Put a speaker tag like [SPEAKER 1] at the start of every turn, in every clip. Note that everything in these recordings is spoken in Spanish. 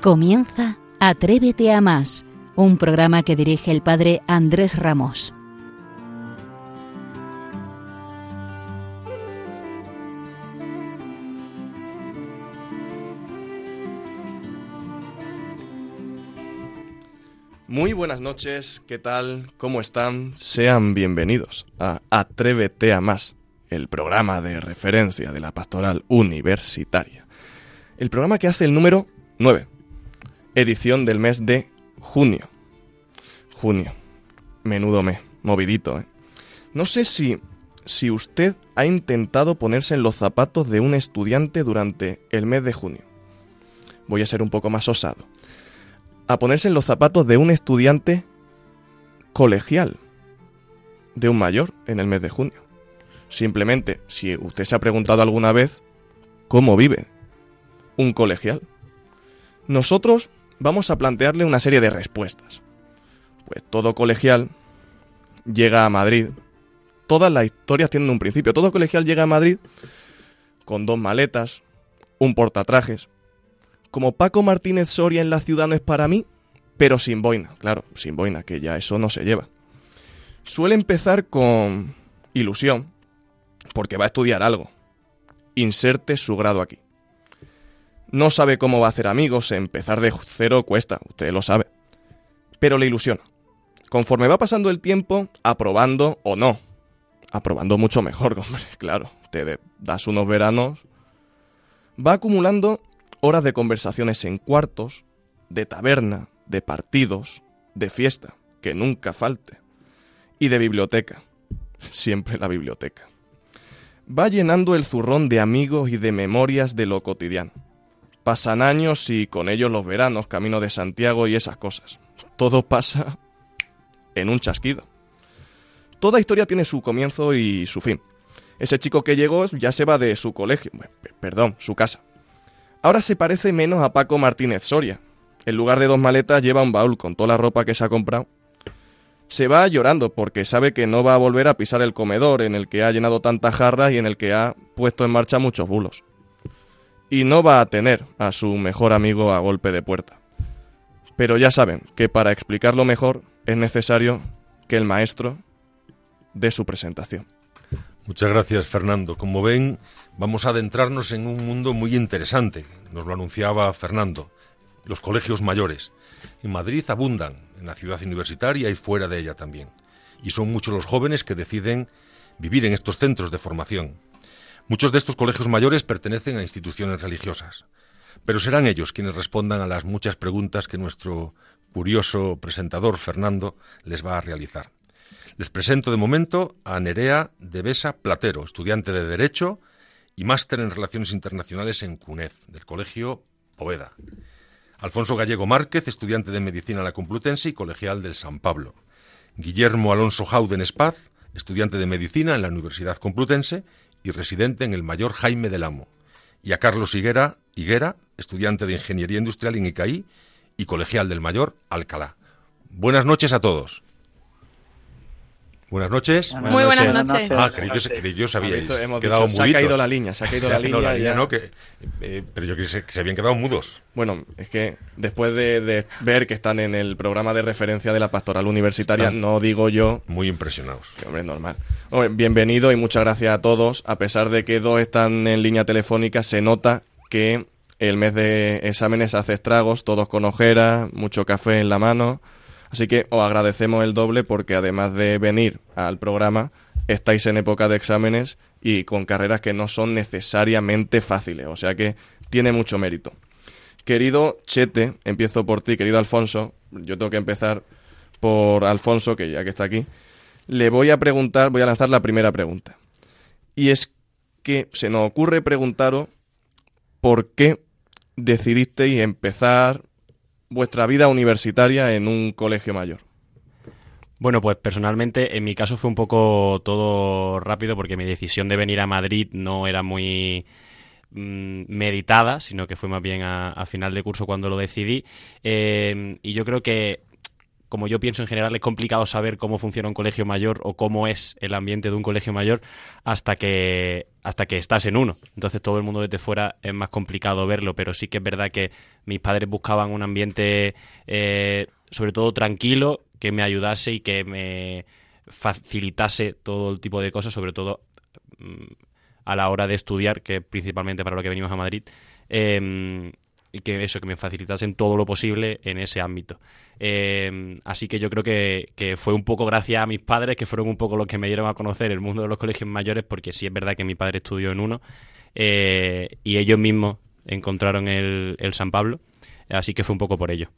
[SPEAKER 1] Comienza Atrévete a más, un programa que dirige el padre Andrés Ramos.
[SPEAKER 2] Muy buenas noches, ¿qué tal? ¿Cómo están? Sean bienvenidos a Atrévete a más, el programa de referencia de la pastoral universitaria. El programa que hace el número 9, edición del mes de junio. Junio. Menudo mes, movidito, ¿eh? No sé si, si usted ha intentado ponerse en los zapatos de un estudiante durante el mes de junio. Voy a ser un poco más osado. A ponerse en los zapatos de un estudiante colegial, de un mayor en el mes de junio. Simplemente, si usted se ha preguntado alguna vez cómo vive un colegial, nosotros vamos a plantearle una serie de respuestas. Pues todo colegial llega a Madrid. Todas las historias tienen un principio. Todo colegial llega a Madrid con dos maletas, un portatrajes. Como Paco Martínez Soria en la ciudad no es para mí, pero sin boina, claro, sin boina, que ya eso no se lleva. Suele empezar con ilusión, porque va a estudiar algo. Inserte su grado aquí. No sabe cómo va a hacer amigos, empezar de cero cuesta, usted lo sabe. Pero le ilusiona. Conforme va pasando el tiempo, aprobando o no. Aprobando mucho mejor, hombre, claro. Te das unos veranos. Va acumulando horas de conversaciones en cuartos, de taberna, de partidos, de fiesta, que nunca falte. Y de biblioteca. Siempre la biblioteca. Va llenando el zurrón de amigos y de memorias de lo cotidiano Pasan años y con ellos los veranos, camino de Santiago y esas cosas. Todo pasa en un chasquido. Toda historia tiene su comienzo y su fin. Ese chico que llegó ya se va de su colegio, perdón, su casa. Ahora se parece menos a Paco Martínez Soria. En lugar de dos maletas lleva un baúl con toda la ropa que se ha comprado. Se va llorando porque sabe que no va a volver a pisar el comedor en el que ha llenado tantas jarras y en el que ha puesto en marcha muchos bulos y no va a tener a su mejor amigo a golpe de puerta. Pero ya saben que para explicarlo mejor es necesario que el maestro dé su presentación.
[SPEAKER 3] Muchas gracias, Fernando. Como ven, vamos a adentrarnos en un mundo muy interesante. Nos lo anunciaba Fernando. Los colegios mayores. En Madrid abundan, en la ciudad universitaria y fuera de ella también. Y son muchos los jóvenes que deciden vivir en estos centros de formación. Muchos de estos colegios mayores pertenecen a instituciones religiosas, pero serán ellos quienes respondan a las muchas preguntas que nuestro curioso presentador Fernando les va a realizar. Les presento de momento a Nerea de Besa Platero, estudiante de Derecho y máster en Relaciones Internacionales en CUNEF, del Colegio Poveda. Alfonso Gallego Márquez, estudiante de Medicina en la Complutense y colegial del San Pablo. Guillermo Alonso Jauden Espaz, estudiante de Medicina en la Universidad Complutense y residente en el Mayor Jaime del Amo, y a Carlos Higuera, Higuera, estudiante de Ingeniería Industrial en ICAI y colegial del Mayor Alcalá. Buenas noches a todos. Buenas noches.
[SPEAKER 4] Muy buenas noches.
[SPEAKER 3] Ah, creí que, yo sabía.
[SPEAKER 2] Hemos quedado Se ha caído la línea, se ha caído la línea.
[SPEAKER 3] ¿no? que, eh, pero yo creí que se habían quedado mudos.
[SPEAKER 2] Bueno, es que después de, ver que están en el programa de referencia de la pastoral universitaria, no digo yo.
[SPEAKER 3] Muy impresionados.
[SPEAKER 2] Que, hombre, normal. bienvenido y muchas gracias a todos. A pesar de que dos están en línea telefónica, se nota que el mes de exámenes hace estragos, todos con ojeras, mucho café en la mano. Así que os agradecemos el doble porque además de venir al programa, estáis en época de exámenes y con carreras que no son necesariamente fáciles, o sea que tiene mucho mérito. Querido Chete, empiezo por ti, querido Alfonso, yo tengo que empezar por Alfonso, que ya que está aquí, le voy a preguntar, voy a lanzar la primera pregunta. Y es que se nos ocurre preguntaros por qué decidisteis empezar vuestra vida universitaria en un colegio mayor?
[SPEAKER 5] Bueno, pues personalmente en mi caso fue un poco todo rápido porque mi decisión de venir a Madrid no era muy mm, meditada, sino que fue más bien a, final de curso cuando lo decidí. Eh, y yo creo que como yo pienso en general, es complicado saber cómo funciona un colegio mayor o cómo es el ambiente de un colegio mayor hasta que, hasta que estás en uno. Entonces todo el mundo desde fuera es más complicado verlo, pero sí que es verdad que mis padres buscaban un ambiente eh, sobre todo tranquilo, que me ayudase y que me facilitase todo el tipo de cosas, sobre todo mm, a la hora de estudiar, que principalmente para lo que venimos a Madrid. Em, y que eso, que me facilitasen todo lo posible en ese ámbito. Eh, así que yo creo que, fue un poco gracias a mis padres, que fueron un poco los que me dieron a conocer el mundo de los colegios mayores, porque sí es verdad que mi padre estudió en uno eh, y ellos mismos encontraron el, San Pablo, así que fue un poco por ello.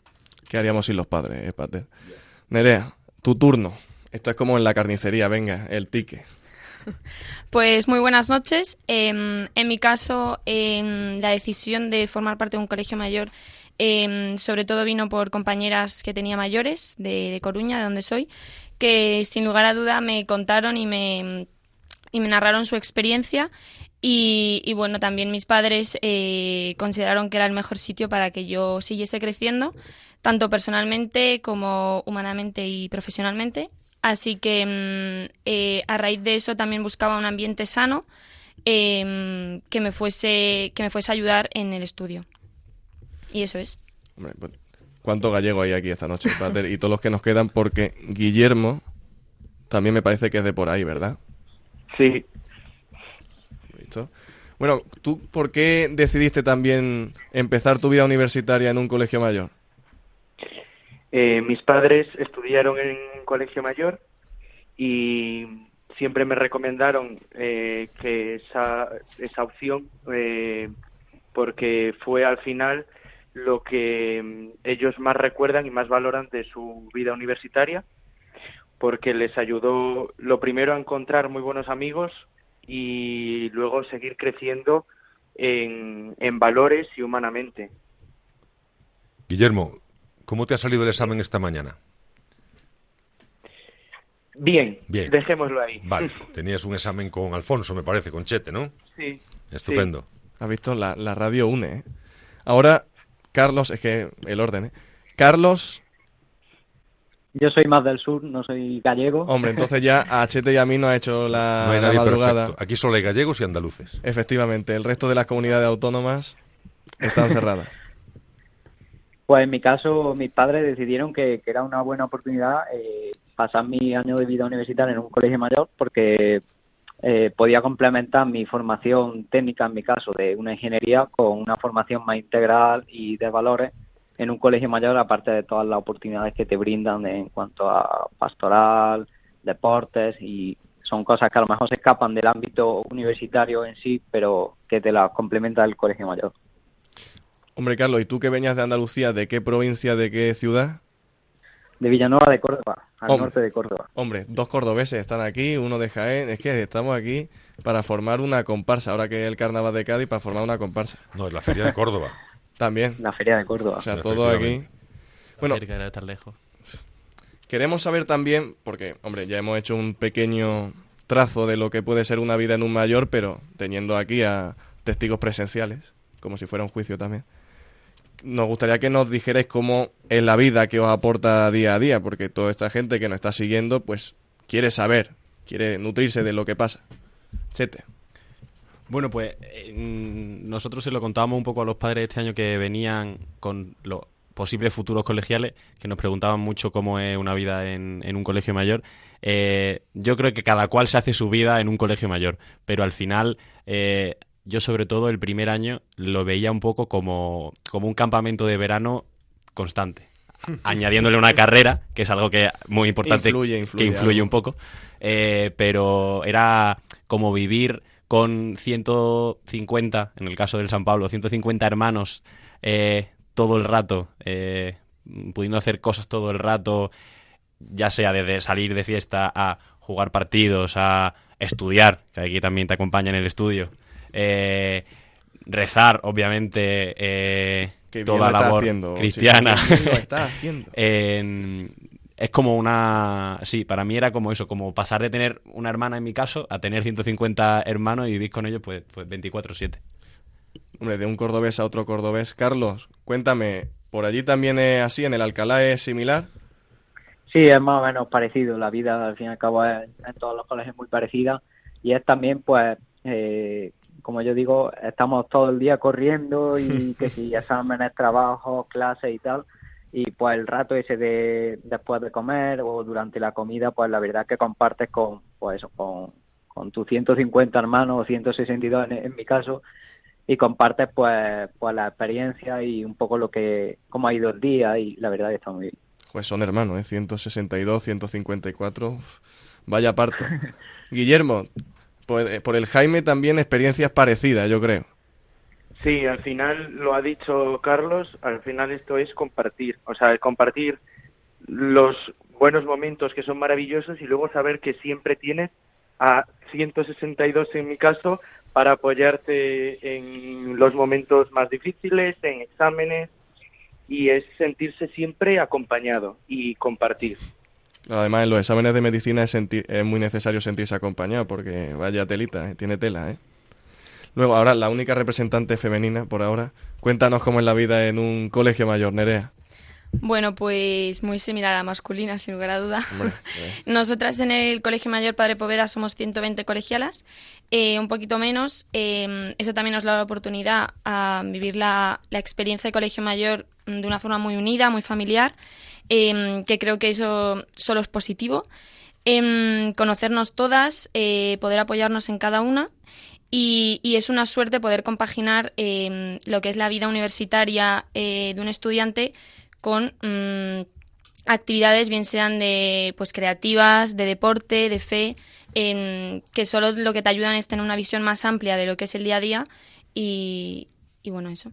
[SPEAKER 2] ¿Qué haríamos sin los padres, eh? Nerea, tu turno. Esto es como en la carnicería, venga, el tique.
[SPEAKER 4] Pues muy buenas noches. Em, en mi caso, em, la decisión de formar parte de un colegio mayor em, sobre todo vino por compañeras que tenía mayores de, Coruña, de donde soy, que sin lugar a duda me contaron y me, y me narraron su experiencia y, bueno, también mis padres eh, consideraron que era el mejor sitio para que yo siguiese creciendo, tanto personalmente como humanamente y profesionalmente. Así que mm, eh, a raíz de eso también buscaba un ambiente sano em, que, me fuese, que me fuese a ayudar en el estudio. Y eso es.
[SPEAKER 2] Pues, ¿Cuánto gallego hay aquí esta noche, Pater? y todos los que nos quedan, porque Guillermo también me parece que es de por ahí, ¿verdad?
[SPEAKER 6] Sí.
[SPEAKER 2] ¿Listo? Bueno, ¿tú por qué decidiste también empezar tu vida universitaria en un colegio mayor?
[SPEAKER 6] Eh, mis padres estudiaron en un colegio mayor y siempre me recomendaron eh, que esa, esa opción, eh, porque fue al final lo que mm, ellos más recuerdan y más valoran de su vida universitaria, porque les ayudó lo primero a encontrar muy buenos amigos y luego seguir creciendo en, en valores y humanamente.
[SPEAKER 3] Guillermo, ¿Cómo te ha salido el examen esta mañana?
[SPEAKER 6] Bien, Bien. dejémoslo ahí.
[SPEAKER 3] Vale, tenías un examen con Alfonso, me parece, con Chete, ¿no?
[SPEAKER 6] Sí.
[SPEAKER 3] Estupendo.
[SPEAKER 2] Has visto, la, radio une. ¿eh? Ahora, Carlos, es que el orden, ¿eh? Carlos...
[SPEAKER 7] Yo soy más del sur, no soy gallego.
[SPEAKER 2] Hombre, entonces ya a Chete y a mí no ha hecho la, no hay nadie madrugada. Perfecto.
[SPEAKER 3] Aquí solo hay gallegos y andaluces.
[SPEAKER 2] Efectivamente, el resto de las comunidades autónomas están cerradas.
[SPEAKER 7] Pues en mi caso, mis padres decidieron que, era una buena oportunidad eh, pasar mi año de vida universitaria en un colegio mayor porque eh, podía complementar mi formación técnica, en mi caso, de una ingeniería, con una formación más integral y de valores en un colegio mayor, aparte de todas las oportunidades que te brindan en cuanto a pastoral, deportes y son cosas que a lo mejor se escapan del ámbito universitario en sí, pero que te las complementa el colegio mayor.
[SPEAKER 2] Hombre, Carlos, ¿y tú que venías de Andalucía, de qué provincia, de qué ciudad?
[SPEAKER 7] De Villanueva de Córdoba, al norte de Córdoba.
[SPEAKER 2] Hombre, dos cordobeses están aquí, uno de Jaén. Es que estamos aquí para formar una comparsa, ahora que es el carnaval de Cádiz, para formar una comparsa.
[SPEAKER 3] No, es la feria de Córdoba.
[SPEAKER 2] También.
[SPEAKER 7] La feria de Córdoba. O
[SPEAKER 2] sea, todo aquí.
[SPEAKER 5] Bueno, de estar lejos.
[SPEAKER 2] Queremos saber también, porque, hombre, ya hemos hecho un pequeño trazo de lo que puede ser una vida en un mayor, pero teniendo aquí a testigos presenciales, como si fuera un juicio también nos gustaría que nos dijerais cómo es la vida que os aporta día a día, porque toda esta gente que nos está siguiendo, pues quiere saber, quiere nutrirse de lo que pasa. Chete.
[SPEAKER 5] Bueno, pues nosotros se lo contábamos un poco a los padres este año que venían con los posibles futuros colegiales, que nos preguntaban mucho cómo es una vida en, un colegio mayor. Eh, yo creo que cada cual se hace su vida en un colegio mayor, pero al final eh, yo sobre todo el primer año lo veía un poco como, como un campamento de verano constante, añadiéndole una carrera, que es algo que muy importante, que influye un poco, eh, pero era como vivir con 150, en el caso del San Pablo, 150 hermanos eh, todo el rato, eh, pudiendo hacer cosas todo el rato, ya sea desde salir de fiesta a jugar partidos, a estudiar, que aquí también te acompaña en el estudio, eh, rezar, obviamente, eh, toda la labor cristiana. es como una... Sí, para mí era como eso, como pasar de tener una hermana en mi caso a tener 150 hermanos y vivir con ellos pues, pues 24/7.
[SPEAKER 2] Hombre, de un cordobés a otro cordobés. Carlos, cuéntame, ¿por allí también es así? ¿En el Alcalá es similar?
[SPEAKER 7] Sí, es más o menos parecido. La vida, al fin y al cabo, es, en todos los colegios muy parecida. Y es también, pues, eh, como yo digo, estamos todo el día corriendo y que si exámenes, trabajos, clases y tal. Y pues el rato ese de después de comer o durante la comida, pues la verdad que compartes con, pues con, con tus 150 hermanos o 162 en, en mi caso, y compartes pues, pues la experiencia y un poco lo que, cómo ha ido el día y la verdad que está muy bien.
[SPEAKER 2] Pues son hermanos, ¿eh? 162, 154, vaya parto. Guillermo, pues, por el Jaime también experiencias parecidas, yo creo.
[SPEAKER 6] Sí, al final lo ha dicho Carlos, al final esto es compartir, o sea, compartir los buenos momentos que son maravillosos y luego saber que siempre tienes a 162 en mi caso para apoyarte en los momentos más difíciles, en exámenes y es sentirse siempre acompañado y compartir.
[SPEAKER 2] Además, en los exámenes de medicina es, es muy necesario sentirse acompañado porque vaya telita, ¿eh? tiene tela, ¿eh? Luego, ahora, la única representante femenina por ahora, cuéntanos cómo es la vida en un colegio mayor, Nerea.
[SPEAKER 4] Bueno, pues muy similar a la masculina, sin lugar a duda. Nosotras en el Colegio Mayor Padre Poveda somos 120 colegialas, eh, un poquito menos. Eh, eso también nos da la oportunidad a vivir la, la, experiencia de Colegio Mayor de una forma muy unida, muy familiar, eh, que creo que eso solo es positivo. conocernos todas, poder apoyarnos en cada una y, y, es una suerte poder compaginar lo que es la vida universitaria de un estudiante con mm, actividades bien sean de pues creativas, de deporte, de fe, que solo lo que te ayudan es tener una visión más amplia de lo que es el día a día y bueno, eso.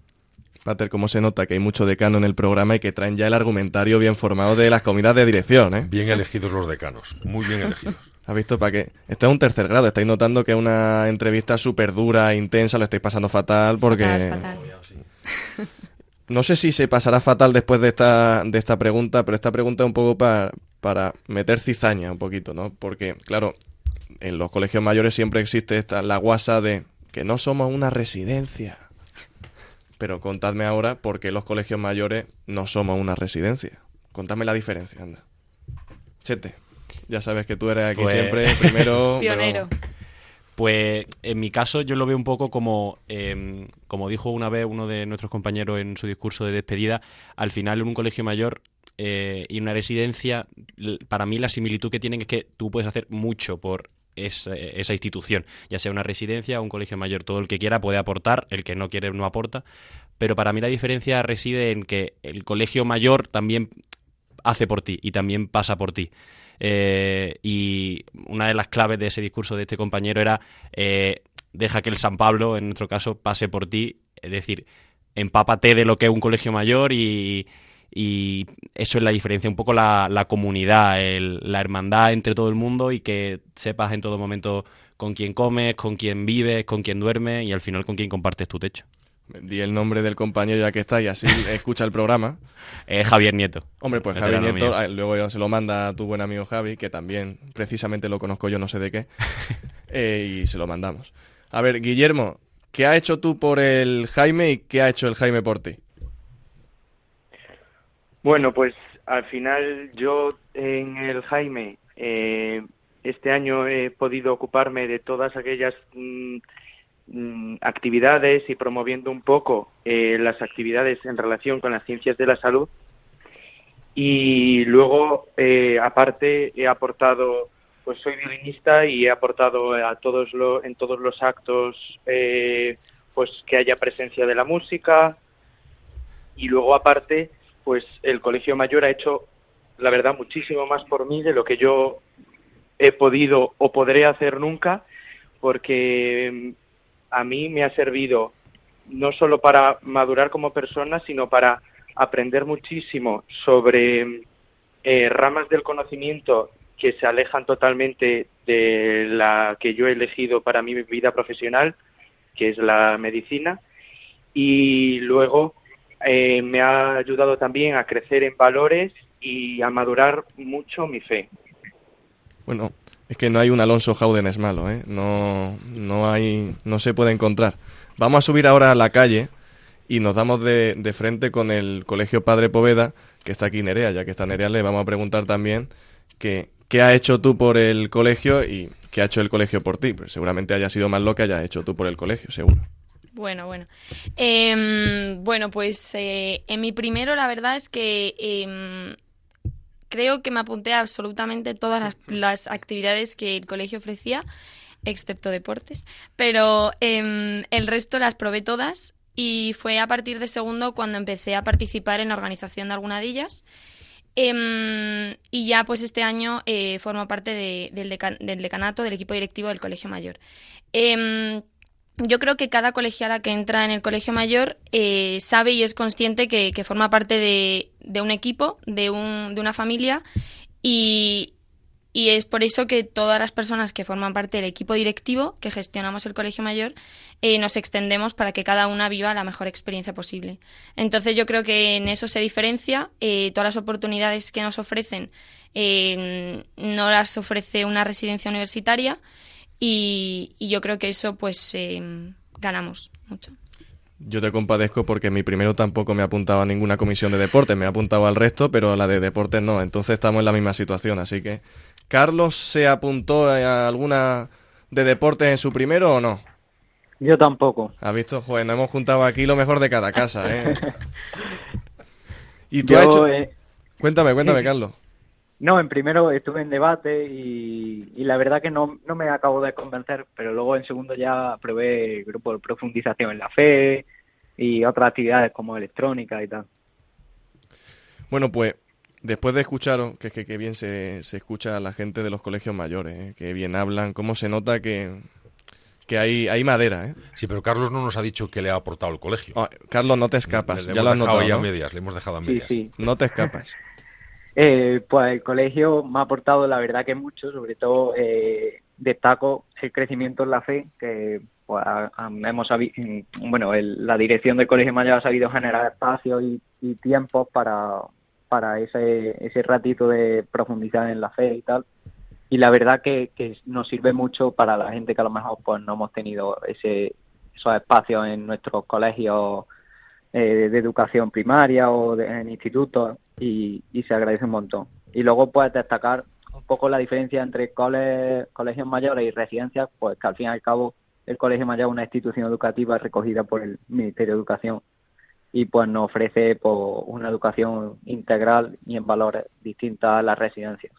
[SPEAKER 2] Pater, ¿cómo se nota que hay mucho decano en el programa y que traen ya el argumentario bien formado de las comidas de dirección? ¿eh?
[SPEAKER 3] Bien elegidos los decanos, muy bien elegidos.
[SPEAKER 2] ¿Has visto para qué? Esto es un tercer grado, estáis notando que es una entrevista súper dura, intensa, lo estáis pasando fatal porque... Fatal, fatal. No sé si se pasará fatal después de esta, de esta pregunta, pero esta pregunta es un poco para, para meter cizaña un poquito, ¿no? Porque, claro, en los colegios mayores siempre existe esta, la guasa de que no somos una residencia. Pero contadme ahora por qué los colegios mayores no somos una residencia. Contadme la diferencia, anda. Chete, ya sabes que tú eres aquí pues siempre primero.
[SPEAKER 4] Pionero.
[SPEAKER 5] Pues en mi caso yo lo veo un poco como, em, como dijo una vez uno de nuestros compañeros en su discurso de despedida, al final en un colegio mayor eh, y una residencia, para mí la similitud que tienen es que tú puedes hacer mucho por esa, esa, institución, ya sea una residencia o un colegio mayor. Todo el que quiera puede aportar, el que no quiere no aporta. Pero para mí la diferencia reside en que el colegio mayor también hace por ti y también pasa por ti. Eh, y una de las claves de ese discurso de este compañero era eh, deja que el San Pablo, en nuestro caso, pase por ti, es decir, empápate de lo que es un colegio mayor y, eso es la diferencia, un poco la, la comunidad, la hermandad entre todo el mundo y que sepas en todo momento con quién comes, con quién vives, con quién duermes y al final con quién compartes tu techo.
[SPEAKER 2] Di el nombre del compañero ya que está y así escucha el programa.
[SPEAKER 5] Javier Nieto.
[SPEAKER 2] Hombre, pues Javier Nieto, ah, luego se lo manda a tu buen amigo Javi, que también precisamente lo conozco yo no sé de qué, eh, y se lo mandamos. A ver, Guillermo, ¿qué ha hecho tú por el Jaime y qué ha hecho el Jaime por ti?
[SPEAKER 6] Bueno, pues al final yo en el Jaime eh, este año he podido ocuparme de todas aquellas... Mm, Mm, actividades y promoviendo un poco eh, las actividades en relación con las ciencias de la salud. Y luego, eh, aparte, he aportado, pues soy violinista y he aportado a todos lo, en todos los actos, eh, pues que haya presencia de la música. Y luego, aparte, pues el Colegio Mayor ha hecho, la verdad, muchísimo más por mí de lo que yo he podido o podré hacer nunca, porque a mí me ha servido no solo para madurar como persona, sino para aprender muchísimo sobre eh, ramas del conocimiento que se alejan totalmente de la que yo he elegido para mi vida profesional, que es la medicina, y luego eh, me ha ayudado también a crecer en valores y a madurar mucho mi fe.
[SPEAKER 2] Bueno, es que no hay un Alonso es malo, ¿eh? No, no hay, no se puede encontrar. Vamos a subir ahora a la calle y nos damos de, frente con el Colegio Padre Poveda, que está aquí Nerea, ya que está Nerea, le vamos a preguntar también que, qué has hecho tú por el colegio y qué ha hecho el colegio por ti. Pues seguramente haya sido más lo que hayas hecho tú por el colegio, seguro.
[SPEAKER 4] Bueno, bueno. Em, bueno, pues eh, en mi primero la verdad es que em, creo que me apunté a absolutamente todas las, las, actividades que el colegio ofrecía, excepto deportes, pero em, el resto las probé todas y fue a partir de segundo cuando empecé a participar en la organización de alguna de ellas. Y ya pues este año eh, formo parte de, del, del, decanato, del equipo directivo del Colegio Mayor. Yo creo que cada colegiala que entra en el colegio mayor eh, sabe y es consciente que, forma parte de, de, un equipo, de, un, de una familia y, y, es por eso que todas las personas que forman parte del equipo directivo que gestionamos el colegio mayor eh, nos extendemos para que cada una viva la mejor experiencia posible. Entonces yo creo que en eso se diferencia. Eh, todas las oportunidades que nos ofrecen eh, no las ofrece una residencia universitaria y, y yo creo que eso pues eh, ganamos mucho.
[SPEAKER 2] Yo te compadezco porque mi primero tampoco me apuntaba a ninguna comisión de deportes, me ha apuntado al resto, pero a la de deportes no. Entonces estamos en la misma situación. Así que, ¿Carlos se apuntó a alguna de deportes en su primero o no?
[SPEAKER 7] Yo tampoco.
[SPEAKER 2] ¿Has visto? Joder, nos hemos juntado aquí lo mejor de cada casa, ¿eh? ¿Y tú
[SPEAKER 7] Yo,
[SPEAKER 2] has hecho...?
[SPEAKER 7] eh,
[SPEAKER 2] Cuéntame, cuéntame, Carlos.
[SPEAKER 7] No, en primero estuve en debate y, y la verdad que no, no me acabo de convencer, pero luego en segundo ya probé grupo de profundización en la fe y otras actividades como electrónica y tal.
[SPEAKER 2] Bueno, pues después de escucharos, que es que, que bien se, se, escucha a la gente de los colegios mayores, ¿eh? que bien hablan, cómo se nota que, que hay, hay madera, ¿eh?
[SPEAKER 3] Sí, pero Carlos no nos ha dicho qué le ha aportado el colegio.
[SPEAKER 2] Oh, Carlos, no te escapas,
[SPEAKER 3] le, le
[SPEAKER 2] ya lo has
[SPEAKER 3] dejado
[SPEAKER 2] notado,
[SPEAKER 3] ya
[SPEAKER 2] ¿no?
[SPEAKER 3] a medias, le hemos dejado a medias.
[SPEAKER 7] Sí, sí.
[SPEAKER 2] No te escapas.
[SPEAKER 7] Eh, pues el colegio me ha aportado la verdad que mucho, sobre todo eh, destaco el crecimiento en la fe, que pues, a, a, hemos bueno, el, la dirección del colegio mayor ha sabido generar espacios y, y tiempos para, para ese, ese ratito de profundizar en la fe y tal. Y la verdad que, nos sirve mucho para la gente que a lo mejor pues no hemos tenido ese, esos espacios en nuestros colegios eh, de educación primaria o de, en institutos y, y, se agradece un montón. Y luego pues destacar un poco la diferencia entre cole, colegios mayores y residencias, pues que al fin y al cabo el colegio mayor es una institución educativa recogida por el Ministerio de Educación y pues nos ofrece pues, una educación integral y en valores distintas a las residencias.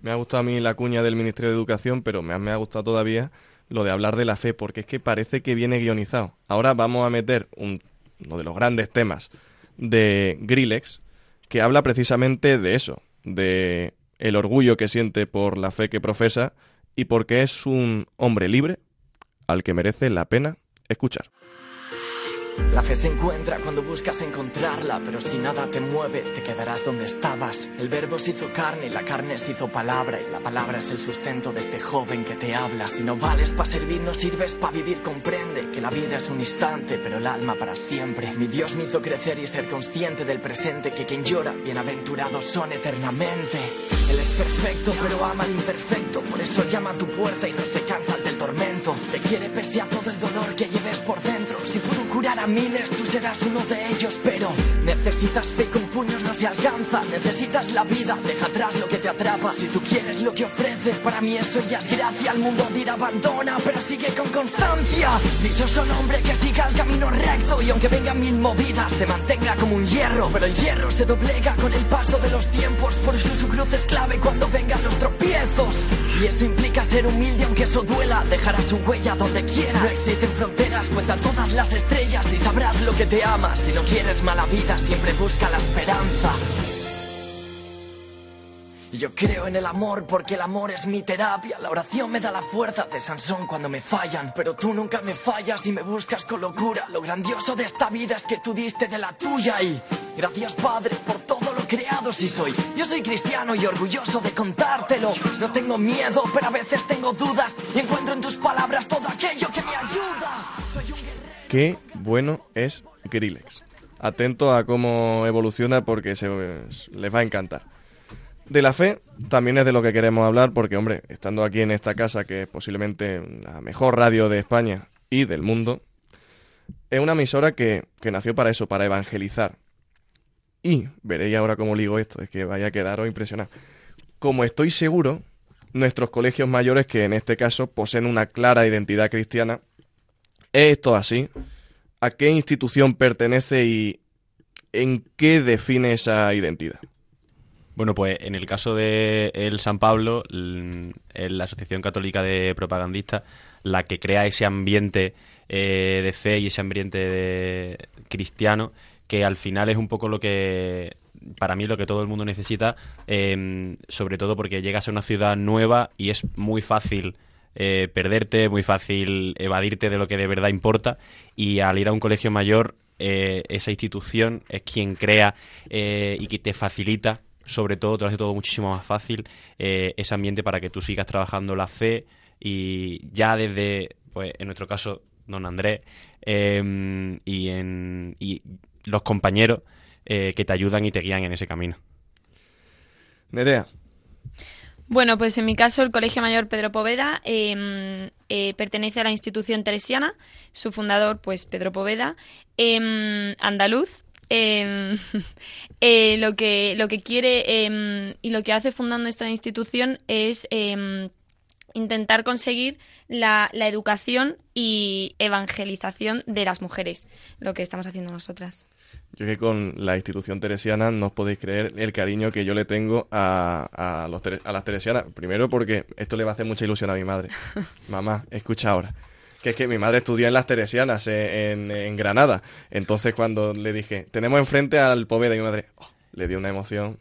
[SPEAKER 2] Me ha gustado a mí la cuña del Ministerio de Educación, pero me ha, me ha gustado todavía lo de hablar de la fe, porque es que parece que viene guionizado. Ahora vamos a meter un, uno de los grandes temas de Grillex, que habla precisamente de eso, de el orgullo que siente por la fe que profesa y porque es un hombre libre al que merece la pena escuchar.
[SPEAKER 8] La fe se encuentra cuando buscas encontrarla, pero si nada te mueve, te quedarás donde estabas. El verbo se hizo carne y la carne se hizo palabra, y la palabra es el sustento de este joven que te habla. Si no vales para servir, no sirves para vivir, comprende que la vida es un instante, pero el alma para siempre. Mi Dios me hizo crecer y ser consciente del presente, que quien llora, bienaventurados son eternamente. Él es perfecto, pero ama al imperfecto, por eso llama a tu puerta y no se cansa ante el Te quiere pese a todo el dolor que lleves por dentro. Si pudo curar a miles, tú serás uno de ellos, pero necesitas fe con puños no se alcanza. Necesitas la vida, deja atrás lo que te atrapa. Si tú quieres lo que ofrece, para mí eso ya es gracia. El mundo dirá abandona, pero sigue con constancia. Dichoso hombre que siga el camino recto y aunque vengan mil movidas, se mantenga como un hierro. Pero el hierro se doblega con el paso de los tiempos, por eso su cruz es clave cuando vengan los tropiezos. Y eso implica ser humilde aunque eso duela, dejará su huella donde quiera. No existen fronteras, cuenta todas las estrellas y sabrás lo que te amas. Si no quieres mala vida, siempre busca la esperanza. Y yo creo en el amor porque el amor es mi terapia. La oración me da la fuerza de Sansón cuando me fallan. Pero tú nunca me fallas y me buscas con locura. Lo grandioso de esta vida es que tú diste de la tuya. Y gracias, Padre, por creado si soy. Yo soy cristiano y orgulloso de contártelo. No tengo miedo, pero a veces tengo dudas. Y encuentro en tus palabras todo aquello que me ayuda. Soy un.
[SPEAKER 2] Qué bueno es Grillex. Atento a cómo evoluciona porque se, les va a encantar. De la fe también es de lo que queremos hablar porque, hombre, estando aquí en esta casa, que es posiblemente la mejor radio de España y del mundo, Es una emisora que, que nació para eso, para evangelizar. Y veréis ahora cómo ligo esto, es que vaya a quedaros impresionado. Como estoy seguro, nuestros colegios mayores, que en este caso poseen una clara identidad cristiana, ¿es esto así? ¿A qué institución pertenece y en qué define esa identidad?
[SPEAKER 5] Bueno, pues en el caso de el San Pablo, l- la Asociación Católica de Propagandistas, la que crea ese ambiente eh, de fe y ese ambiente de- cristiano, que al final es un poco lo que, para mí, lo que todo el mundo necesita, eh, sobre todo porque llegas a una ciudad nueva y es muy fácil eh, perderte, muy fácil evadirte de lo que de verdad importa. Y al ir a un colegio mayor eh, esa institución es quien crea eh, y que te facilita, sobre todo, te hace todo muchísimo más fácil, eh, ese ambiente para que tú sigas trabajando la fe. Y ya desde, pues en nuestro caso, don Andrés eh, y, en, y los compañeros eh, que te ayudan y te guían en ese camino.
[SPEAKER 2] Nerea,
[SPEAKER 4] Bueno, pues en mi caso el Colegio Mayor Pedro Poveda eh, eh, pertenece a la institución teresiana, su fundador pues Pedro Poveda, eh, andaluz. eh, eh, lo que lo que quiere eh, y lo que hace fundando esta institución es eh, intentar conseguir la, la educación y evangelización de las mujeres, lo que estamos haciendo nosotras.
[SPEAKER 2] yo que con la institución teresiana no os podéis creer el cariño que yo le tengo a, a, los a las teresianas. Primero porque esto le va a hacer mucha ilusión a mi madre. Mamá, escucha ahora. Que es que mi madre estudió en las teresianas eh, en, en Granada. Entonces cuando le dije, tenemos enfrente al Poveda y mi madre, oh, le dio una emoción.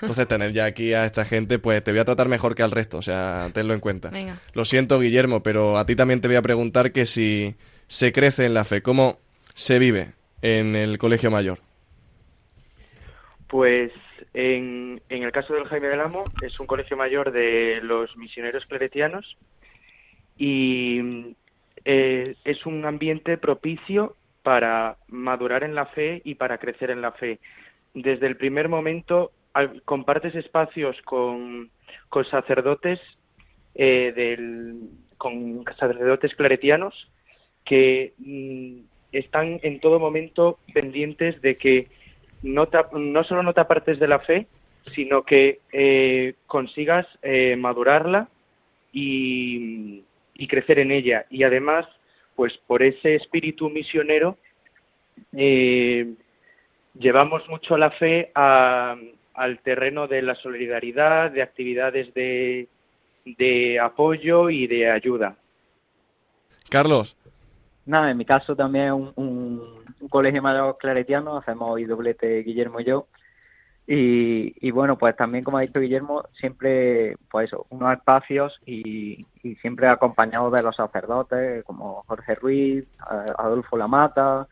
[SPEAKER 2] Entonces tener ya aquí a esta gente, pues te voy a tratar mejor que al resto. O sea, tenlo en cuenta.
[SPEAKER 4] Venga.
[SPEAKER 2] Lo siento, Guillermo, pero a ti también te voy a preguntar que si se crece en la fe, ¿cómo se vive en el colegio mayor?
[SPEAKER 6] Pues en, en el caso del Jaime del Amo es un colegio mayor de los misioneros claretianos y eh, es un ambiente propicio para madurar en la fe y para crecer en la fe. Desde el primer momento compartes espacios con, con sacerdotes eh, del, con sacerdotes claretianos que mm, están en todo momento pendientes de que no, no solo no te apartes de la fe, sino que eh, consigas eh, madurarla y, y crecer en ella. Y además, pues por ese espíritu misionero, llevamos mucho la fe a- al terreno de la solidaridad, de actividades de, de apoyo y de ayuda.
[SPEAKER 2] Carlos,
[SPEAKER 7] Nada, en mi caso también un, un, un colegio mayor claretiano, hacemos hoy doblete Guillermo y yo. Y, y bueno, pues también como ha dicho Guillermo, siempre, pues eso, unos espacios y, y siempre acompañados de los sacerdotes como Jorge Ruiz, a- Adolfo Lamata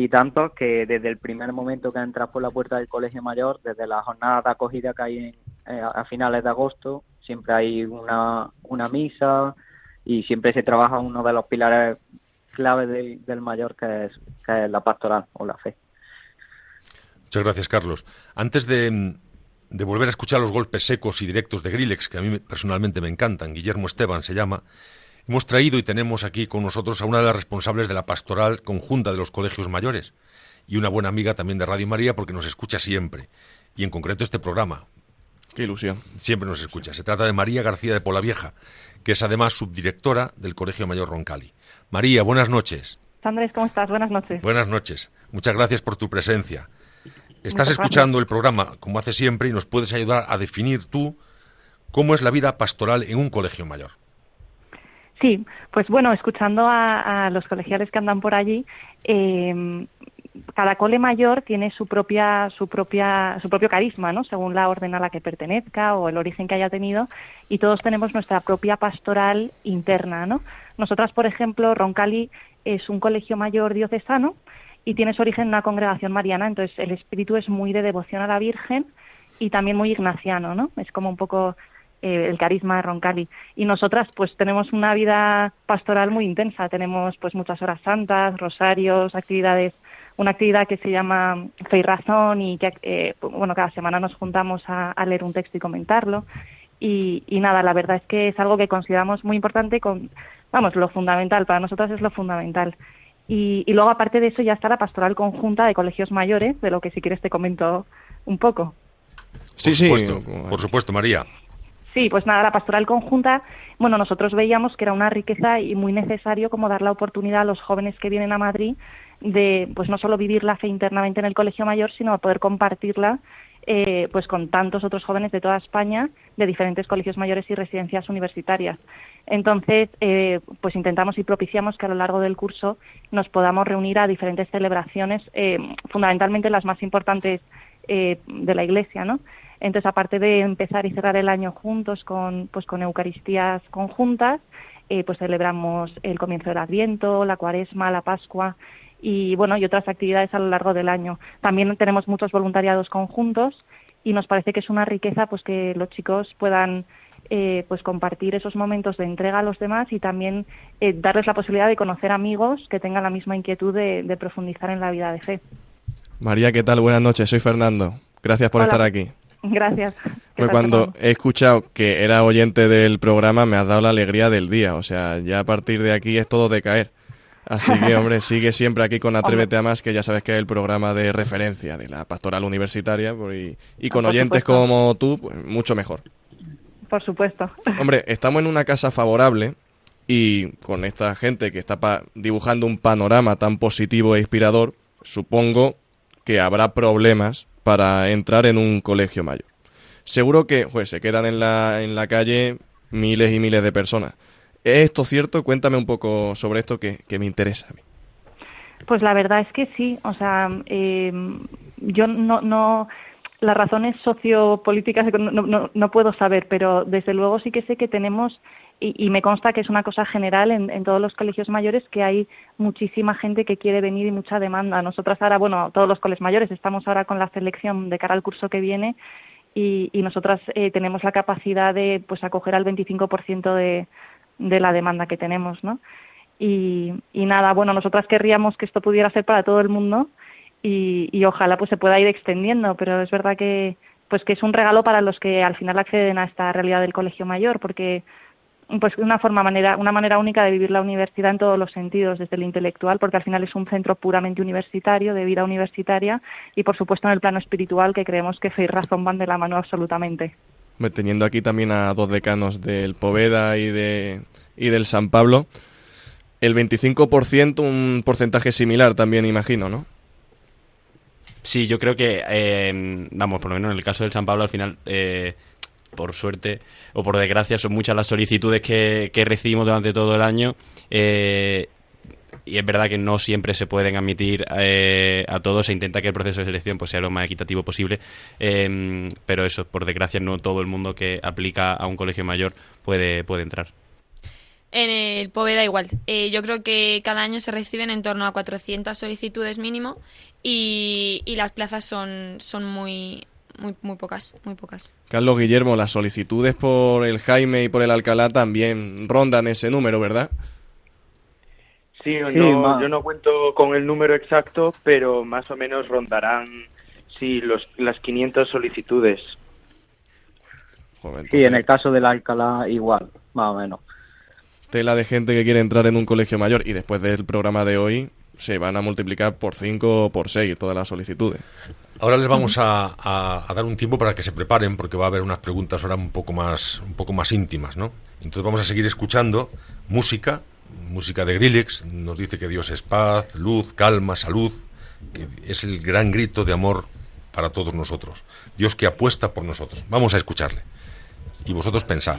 [SPEAKER 7] y tantos que desde el primer momento que entras por la puerta del colegio mayor, desde la jornada de acogida que hay en, eh, a finales de agosto, siempre hay una, una misa y siempre se trabaja uno de los pilares clave del, del mayor que es, que es la pastoral o la fe.
[SPEAKER 3] Muchas gracias, Carlos. Antes de, de volver a escuchar los golpes secos y directos de Grillex, que a mí personalmente me encantan, Guillermo Esteban se llama, hemos traído y tenemos aquí con nosotros a una de las responsables de la pastoral conjunta de los colegios mayores y una buena amiga también de Radio María porque nos escucha siempre, y en concreto este programa.
[SPEAKER 2] qué ilusión.
[SPEAKER 3] Siempre nos escucha. Se trata de María García de Polavieja, que es además subdirectora del Colegio Mayor Roncali. María, buenas noches.
[SPEAKER 9] Andrés, ¿cómo estás? Buenas noches.
[SPEAKER 3] Buenas noches. Muchas gracias por tu presencia. Estás escuchando el programa, como hace siempre, y nos puedes ayudar a definir tú cómo es la vida pastoral en un colegio mayor.
[SPEAKER 9] Sí, pues bueno, escuchando a, los colegiales que andan por allí, eh, cada cole mayor tiene su propia, su propia, su propio carisma, ¿no? Según la orden a la que pertenezca o el origen que haya tenido, y todos tenemos nuestra propia pastoral interna, ¿no? Nosotras, por ejemplo, Roncali es un colegio mayor diocesano y tiene su origen en una congregación mariana, entonces el espíritu es muy de devoción a la Virgen y también muy ignaciano, ¿no? Es como un poco eh, el carisma de Roncali. Y nosotras pues tenemos una vida pastoral muy intensa, tenemos pues muchas horas santas, rosarios, actividades, una actividad que se llama Fe y Razón y que eh, bueno, cada semana nos juntamos a, a leer un texto y comentarlo. Y, y nada, la verdad es que es algo que consideramos muy importante con, vamos, lo fundamental, para nosotras es lo fundamental. Y, y luego, aparte de eso, ya está la pastoral conjunta de colegios mayores, de lo que si quieres te comento un poco.
[SPEAKER 2] Sí,
[SPEAKER 3] por
[SPEAKER 2] sí.
[SPEAKER 3] Supuesto, por supuesto, María.
[SPEAKER 9] Sí, pues nada, la pastoral conjunta, bueno, nosotros veíamos que era una riqueza y muy necesario como dar la oportunidad a los jóvenes que vienen a Madrid de, pues no solo vivir la fe internamente en el colegio mayor, sino poder compartirla eh, pues con tantos otros jóvenes de toda España, de diferentes colegios mayores y residencias universitarias. Entonces, eh, pues intentamos y propiciamos que a lo largo del curso nos podamos reunir a diferentes celebraciones, eh, fundamentalmente las más importantes eh, de la Iglesia, ¿no? Entonces, aparte de empezar y cerrar el año juntos con, pues, con Eucaristías conjuntas, eh, pues celebramos el comienzo del Adviento, la Cuaresma, la Pascua y bueno y otras actividades a lo largo del año. También tenemos muchos voluntariados conjuntos y nos parece que es una riqueza pues que los chicos puedan eh, pues compartir esos momentos de entrega a los demás y también eh, darles la posibilidad de conocer amigos que tengan la misma inquietud de, de profundizar en la vida de fe.
[SPEAKER 2] María, ¿qué tal? Buenas noches, soy Fernando. Gracias por
[SPEAKER 9] Hola.
[SPEAKER 2] estar aquí.
[SPEAKER 9] Gracias. ¿Qué
[SPEAKER 2] Pues cuando he escuchado que era oyente del programa me has dado la alegría del día. O sea, ya a partir de aquí es todo de caer. Así que, hombre, sigue siempre aquí con Atrévete a Más, que ya sabes que es el programa de referencia de la pastoral universitaria. pues, Y, y con
[SPEAKER 9] Por
[SPEAKER 2] oyentes
[SPEAKER 9] supuesto.
[SPEAKER 2] como tú, pues mucho mejor.
[SPEAKER 9] Por supuesto.
[SPEAKER 2] Hombre, estamos en una casa favorable y con esta gente que está pa- dibujando un panorama tan positivo e inspirador, supongo que habrá problemas para entrar en un colegio mayor. Seguro que pues, se quedan en la, en la calle miles y miles de personas. ¿Es esto cierto? Cuéntame un poco sobre esto que, que me interesa a mí.
[SPEAKER 9] Pues la verdad es que sí, o sea, eh, yo no, no, las razones sociopolíticas no, no, no puedo saber, pero desde luego sí que sé que tenemos, y, me consta que es una cosa general en, en todos los colegios mayores, que hay muchísima gente que quiere venir y mucha demanda. Nosotras ahora, bueno, todos los colegios mayores, estamos ahora con la selección de cara al curso que viene y, y nosotras eh, tenemos la capacidad de pues acoger al 25% de, de la demanda que tenemos, ¿no? Y, y nada, bueno, nosotras querríamos que esto pudiera ser para todo el mundo y, y ojalá pues se pueda ir extendiendo, pero es verdad que pues que es un regalo para los que al final acceden a esta realidad del colegio mayor, porque pues una forma manera una manera única de vivir la universidad en todos los sentidos desde el intelectual porque al final es un centro puramente universitario de vida universitaria y por supuesto en el plano espiritual que creemos que fe y razón van de la mano absolutamente
[SPEAKER 2] Teniendo aquí también a dos decanos del Poveda y, de, y del San Pablo, el 25% un porcentaje similar también, imagino, ¿no?
[SPEAKER 5] Sí, yo creo que, eh, vamos, por lo menos en el caso del San Pablo, al final, eh, por suerte o por desgracia, son muchas las solicitudes que, que recibimos durante todo el año. eh, y es verdad que no siempre se pueden admitir eh, a todos. Se intenta que el proceso de selección pues, sea lo más equitativo posible. eh, pero eso, por desgracia, no todo el mundo que aplica a un colegio mayor puede, puede entrar.
[SPEAKER 4] En el Poveda igual. Eh, yo creo que cada año se reciben en torno a 400 solicitudes mínimo y, y las plazas son, son muy, muy, muy pocas, muy pocas.
[SPEAKER 2] Carlos Guillermo, las solicitudes por el Jaime y por el Alcalá también rondan ese número, ¿verdad?
[SPEAKER 6] Sí, no, yo no cuento con el número exacto, pero más o menos rondarán sí, los, las 500 solicitudes.
[SPEAKER 2] Joder,
[SPEAKER 7] Sí, en
[SPEAKER 2] entonces,
[SPEAKER 7] el caso del Alcalá igual, más o menos.
[SPEAKER 2] Tela de gente que quiere entrar en un colegio mayor y después del programa de hoy se van a multiplicar por 5 o por 6 todas las solicitudes.
[SPEAKER 3] Ahora les vamos a, dar un tiempo para que se preparen porque va a haber unas preguntas ahora un poco más, un poco más íntimas, ¿no? Entonces vamos a seguir escuchando música, música de Grillex, nos dice que Dios es paz, luz, calma, salud, que es el gran grito de amor para todos nosotros. Dios que apuesta por nosotros. Vamos a escucharle. Y vosotros pensad.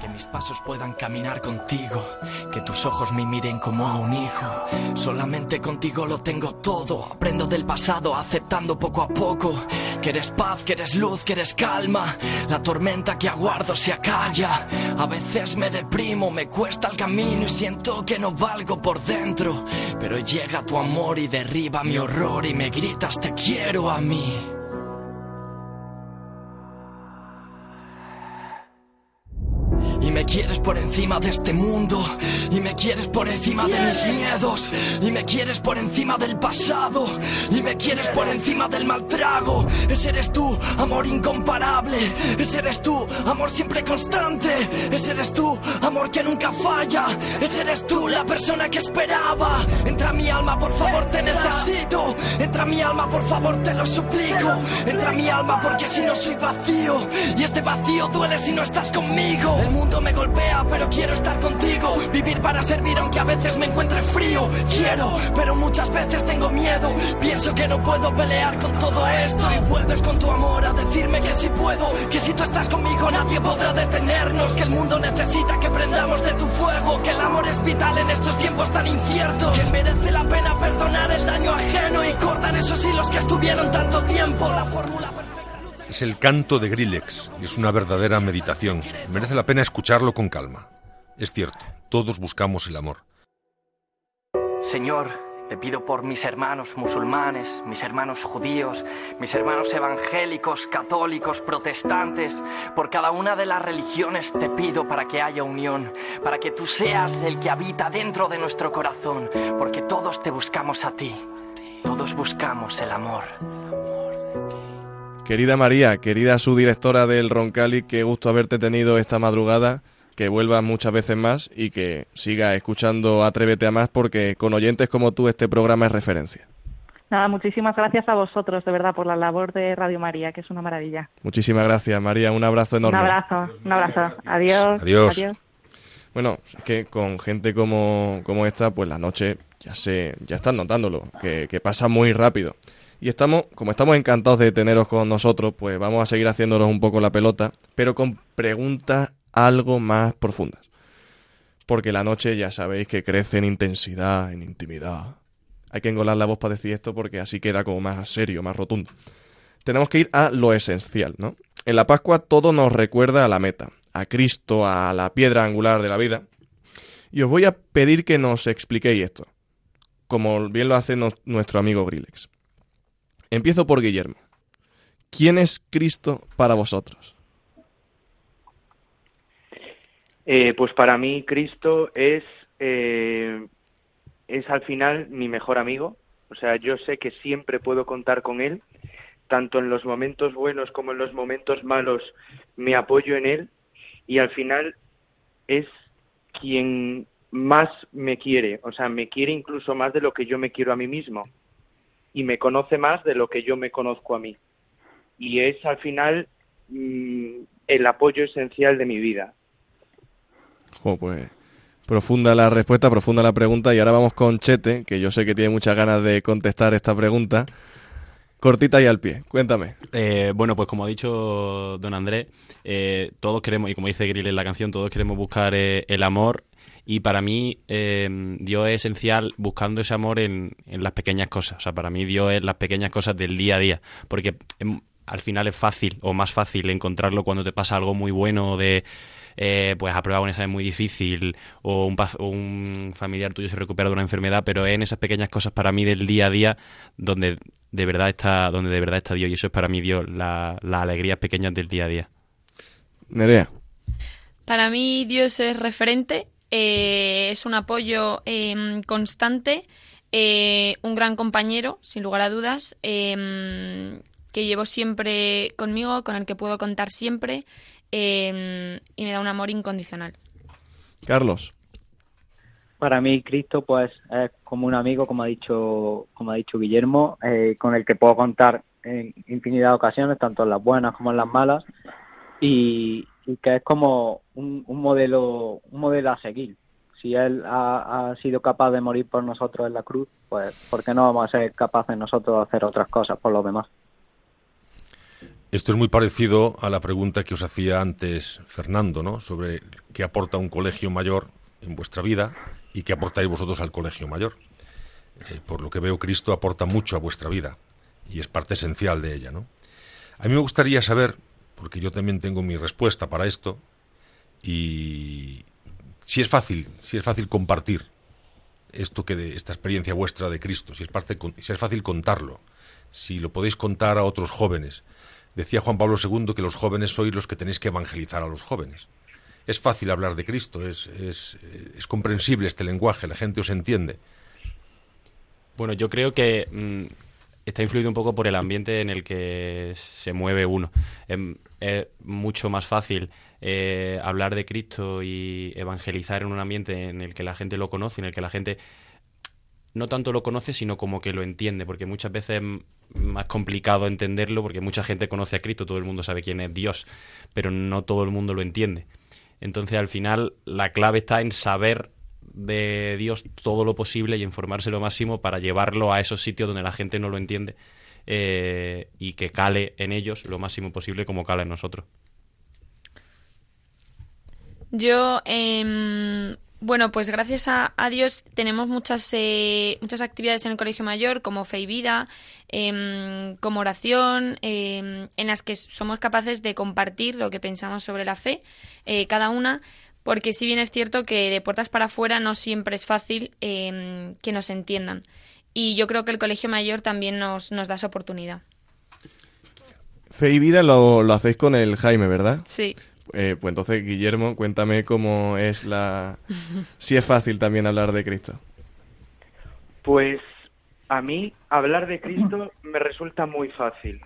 [SPEAKER 8] Que mis pasos puedan caminar contigo, que tus ojos me miren como a un hijo. Solamente contigo lo tengo todo, aprendo del pasado aceptando poco a poco. Que eres paz, que eres luz, que eres calma. La tormenta que aguardo se acalla. A veces me deprimo, me cuesta el camino y siento que no valgo por dentro. Pero llega tu amor y derriba mi horror y me gritas te quiero a mí. Y me quieres por encima de este mundo. Y me quieres por encima de mis miedos. Y me quieres por encima del pasado. Y me quieres por encima del mal trago. Ese eres tú, amor incomparable. Ese eres tú, amor siempre constante. Ese eres tú, amor que nunca falla. Ese eres tú, la persona que esperaba. Entra mi alma, por favor, te necesito. Entra mi alma, por favor, te lo suplico. Entra mi alma porque si no soy vacío. Y este vacío duele si no estás conmigo. El mundo me golpea, pero quiero estar contigo. Vivir para servir, aunque a veces me encuentre frío. Quiero, pero muchas veces tengo miedo. Pienso que no puedo pelear con todo esto. Y vuelves con tu amor a decirme que si puedo. Que si tú estás conmigo, nadie podrá detenernos. Que el mundo necesita que prendamos de tu fuego. Que el amor es vital en estos tiempos tan inciertos. Que merece la pena perdonar el daño ajeno y cortar esos hilos que estuvieron tanto tiempo. La fórmula perfecta.
[SPEAKER 3] Es el canto de Grillex y es una verdadera meditación. Merece la pena escucharlo con calma. Es cierto, todos buscamos el amor.
[SPEAKER 8] Señor, te pido por mis hermanos musulmanes, mis hermanos judíos, mis hermanos evangélicos, católicos, protestantes, por cada una de las religiones te pido para que haya unión, para que tú seas el que habita dentro de nuestro corazón, porque todos te buscamos a ti, todos buscamos el amor.
[SPEAKER 2] Querida María, querida subdirectora del Roncali, qué gusto haberte tenido esta madrugada. Que vuelvas muchas veces más y que siga escuchando Atrévete a más porque con oyentes como tú este programa es referencia.
[SPEAKER 9] Nada, muchísimas gracias a vosotros, de verdad, por la labor de Radio María, que es una maravilla.
[SPEAKER 2] Muchísimas gracias, María. Un abrazo enorme.
[SPEAKER 9] Un abrazo, un abrazo. Adiós.
[SPEAKER 3] Adiós.
[SPEAKER 2] Bueno, es que con gente como, como esta, pues la noche ya se, ya están notándolo, que, que pasa muy rápido. Y estamos, como estamos encantados de teneros con nosotros, pues vamos a seguir haciéndonos un poco la pelota, pero con preguntas algo más profundas. Porque la noche ya sabéis que crece en intensidad, en intimidad. Hay que engolar la voz para decir esto porque así queda como más serio, más rotundo. Tenemos que ir a lo esencial, ¿no? En la Pascua todo nos recuerda a la meta, a Cristo, a la piedra angular de la vida. Y os voy a pedir que nos expliquéis esto, como bien lo hace nuestro amigo Grillex. Empiezo por Guillermo. ¿Quién es Cristo para vosotros?
[SPEAKER 6] Eh, pues para mí Cristo es, eh, es al final mi mejor amigo. O sea, yo sé que siempre puedo contar con él, tanto en los momentos buenos como en los momentos malos me apoyo en él y al final es quien más me quiere, o sea, me quiere incluso más de lo que yo me quiero a mí mismo y me conoce más de lo que yo me conozco a mí. Y es al final mm, el apoyo esencial de mi vida.
[SPEAKER 2] Jo, pues profunda la respuesta, profunda la pregunta. Y ahora vamos con Chete, que yo sé que tiene muchas ganas de contestar esta pregunta. Cortita y al pie. Cuéntame.
[SPEAKER 5] Eh, bueno, pues como ha dicho don Andrés, eh, todos queremos, y como dice Grill en la canción, todos queremos buscar eh, el amor. Y para mí, eh, Dios es esencial buscando ese amor en, en las pequeñas cosas. O sea, para mí Dios es las pequeñas cosas del día a día. Porque em, al final es fácil o más fácil encontrarlo cuando te pasa algo muy bueno de eh, pues aprobar un examen muy difícil o un, o un familiar tuyo se recupera de una enfermedad, pero es en esas pequeñas cosas para mí del día a día donde de verdad está, donde de verdad está Dios y eso es para mí Dios, la- las alegrías pequeñas del día a día.
[SPEAKER 2] Nerea.
[SPEAKER 4] Para mí Dios es referente, eh, es un apoyo eh, constante, eh, un gran compañero, sin lugar a dudas, eh, que llevo siempre conmigo, con el que puedo contar siempre eh, y me da un amor incondicional.
[SPEAKER 2] Carlos.
[SPEAKER 7] Para mí Cristo pues es como un amigo, como ha dicho, como ha dicho Guillermo, eh, con el que puedo contar en infinidad de ocasiones, tanto en las buenas como en las malas, y, que es como un, modelo, un modelo a seguir. Si él ha, ha sido capaz de morir por nosotros en la cruz, pues ¿por qué no vamos a ser capaces nosotros de hacer otras cosas por los demás?
[SPEAKER 3] Esto es muy parecido a la pregunta que os hacía antes Fernando, ¿no? Sobre qué aporta un colegio mayor en vuestra vida y qué aportáis vosotros al colegio mayor. Eh, por lo que veo, Cristo aporta mucho a vuestra vida y es parte esencial de ella, ¿no? A mí me gustaría saber, porque yo también tengo mi respuesta para esto, y si es fácil, si es fácil compartir esto que de esta experiencia vuestra de Cristo, si es si es fácil contarlo, si lo podéis contar a otros jóvenes. Decía Juan Pablo II que los jóvenes sois los que tenéis que evangelizar a los jóvenes. es fácil hablar de Cristo, es, es, es comprensible este lenguaje, la gente os entiende.
[SPEAKER 5] Bueno, yo creo que mm, está influido un poco por el ambiente en el que se mueve uno. Es mucho más fácil eh, hablar de Cristo y evangelizar en un ambiente en el que la gente lo conoce, en el que la gente no tanto lo conoce, sino como que lo entiende, porque muchas veces es más complicado entenderlo, porque mucha gente conoce a Cristo, todo el mundo sabe quién es Dios, pero no todo el mundo lo entiende. Entonces, al final, la clave está en saber de Dios todo lo posible y informarse lo máximo para llevarlo a esos sitios donde la gente no lo entiende eh, y que cale en ellos lo máximo posible como cala en nosotros.
[SPEAKER 4] Yo, eh, bueno, pues gracias a, Dios tenemos muchas, eh, muchas actividades en el Colegio Mayor, como fe y vida, em, como oración, em, en las que somos capaces de compartir lo que pensamos sobre la fe, eh, cada una, porque si bien es cierto que de puertas para afuera no siempre es fácil em, que nos entiendan. Y yo creo que el Colegio Mayor también nos, nos da esa oportunidad.
[SPEAKER 2] Fe y vida lo, lo hacéis con el Jaime, ¿verdad?
[SPEAKER 4] Sí.
[SPEAKER 2] Eh, pues entonces, Guillermo, cuéntame cómo es la... si es fácil también hablar de Cristo.
[SPEAKER 6] Pues a mí hablar de Cristo me resulta muy fácil.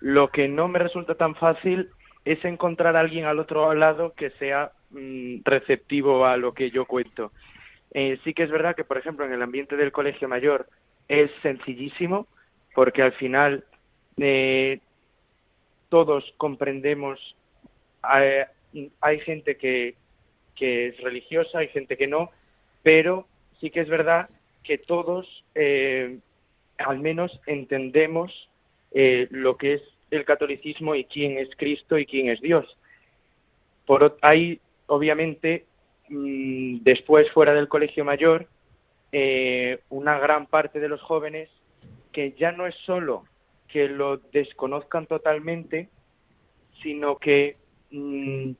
[SPEAKER 6] Lo que no me resulta tan fácil es encontrar a alguien al otro lado que sea mm, receptivo a lo que yo cuento. Eh, sí que es verdad que, por ejemplo, en el ambiente del colegio mayor es sencillísimo, porque al final eh, todos comprendemos hay, gente que, que, es religiosa, hay gente que no, pero sí que es verdad que todos eh, al menos entendemos eh, lo que es el catolicismo y quién es Cristo y quién es Dios. Por, hay, obviamente, mm, después fuera del colegio mayor, eh, una gran parte de los jóvenes que ya no es solo que lo desconozcan totalmente, sino que Mm,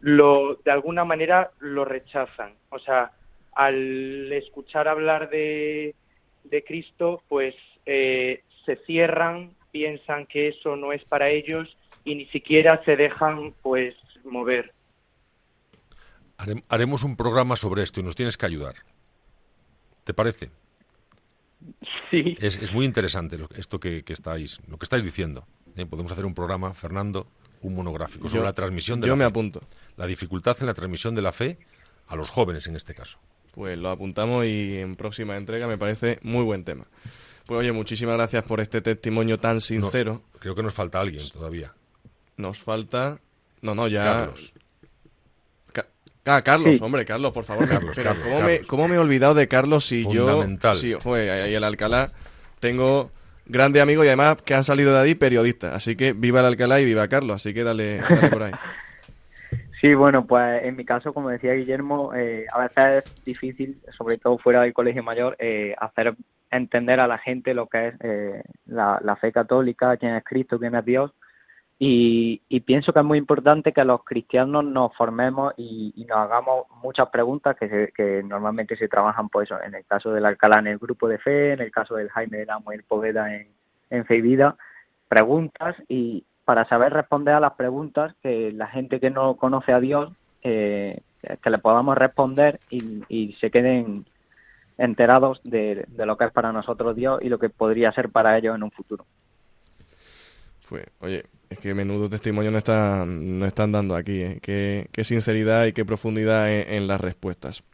[SPEAKER 6] lo, de alguna manera lo rechazan. O sea, al escuchar hablar de, de Cristo, pues eh, se cierran, piensan que eso no es para ellos y ni siquiera se dejan pues mover.
[SPEAKER 3] Haremos un programa sobre esto y nos tienes que ayudar. ¿Te parece?
[SPEAKER 6] Sí.
[SPEAKER 3] Es, muy interesante esto que, estáis, lo que estáis diciendo. ¿eh? podemos hacer un programa, Fernando, un monográfico sobre la transmisión de
[SPEAKER 2] yo
[SPEAKER 3] la
[SPEAKER 2] me
[SPEAKER 3] fe.
[SPEAKER 2] apunto.
[SPEAKER 3] La dificultad en la transmisión de la fe a los jóvenes en este caso.
[SPEAKER 2] Pues lo apuntamos y en próxima entrega me parece muy buen tema. Pues oye, muchísimas gracias por este testimonio tan sincero.
[SPEAKER 3] creo que nos falta alguien todavía.
[SPEAKER 2] Nos falta... No, no, ya...
[SPEAKER 3] Carlos.
[SPEAKER 2] Ah, Carlos, hombre, Carlos, por favor.
[SPEAKER 3] Carlos,
[SPEAKER 2] Pero
[SPEAKER 3] Carlos,
[SPEAKER 2] ¿cómo,
[SPEAKER 3] Carlos.
[SPEAKER 2] Me, ¿cómo, Me, he olvidado de Carlos si
[SPEAKER 3] Fundamental.
[SPEAKER 2] yo... Sí, joder, ahí el Alcalá. Tengo grande amigo y además que han salido de ahí periodistas. Así que viva el Alcalá y viva Carlos. Así que dale, dale por ahí.
[SPEAKER 7] Sí, bueno, pues en mi caso, como decía Guillermo, eh, a veces es difícil, sobre todo fuera del colegio mayor, eh, hacer entender a la gente lo que es eh, la, la, fe católica, quién es Cristo, quién es Dios. Y, y, pienso que es muy importante que los cristianos nos formemos y, nos hagamos muchas preguntas que, se, que, normalmente se trabajan, pues en el caso del Alcalá en el grupo de fe, en el caso del Jaime de y el Poveda en, en Fe y Vida, preguntas y para saber responder a las preguntas que la gente que no conoce a Dios, eh, que le podamos responder y, se queden enterados de lo que es para nosotros Dios y lo que podría ser para ellos en un futuro.
[SPEAKER 2] Pues, oye, es que menudo testimonio no están, no están dando aquí. ¿eh? Qué, qué, sinceridad y qué profundidad en, en, las respuestas.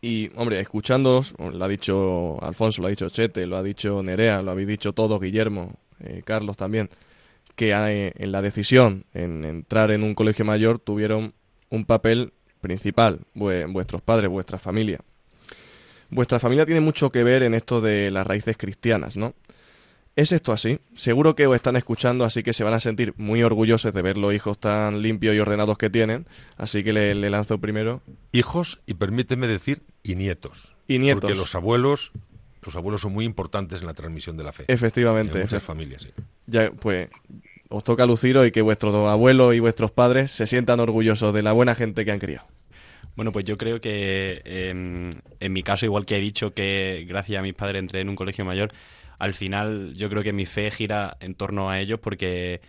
[SPEAKER 2] Y, hombre, escuchándolos, lo ha dicho Alfonso, lo ha dicho Chete, lo ha dicho Nerea, lo habéis dicho todos, Guillermo, eh, Carlos también, que hay, en la decisión en entrar en un colegio mayor tuvieron un papel principal, vuestros padres, vuestra familia. Vuestra familia tiene mucho que ver en esto de las raíces cristianas, ¿no? ¿Es esto así? Seguro que os están escuchando, así que se van a sentir muy orgullosos de ver los hijos tan limpios y ordenados que tienen. Así que le, le lanzo primero.
[SPEAKER 3] Hijos y permíteme decir, y nietos.
[SPEAKER 2] Y nietos.
[SPEAKER 3] Porque los abuelos, los abuelos son muy importantes en la transmisión de la fe.
[SPEAKER 2] Efectivamente.
[SPEAKER 3] En muchas familias, sí.
[SPEAKER 2] Ya, pues os toca luciros y que vuestros abuelos y vuestros padres se sientan orgullosos de la buena gente que han criado.
[SPEAKER 5] Bueno, pues yo creo que en, en mi caso, igual que he dicho que gracias a mis padres entré en un colegio mayor, al final yo creo que mi fe gira en torno a ellos porque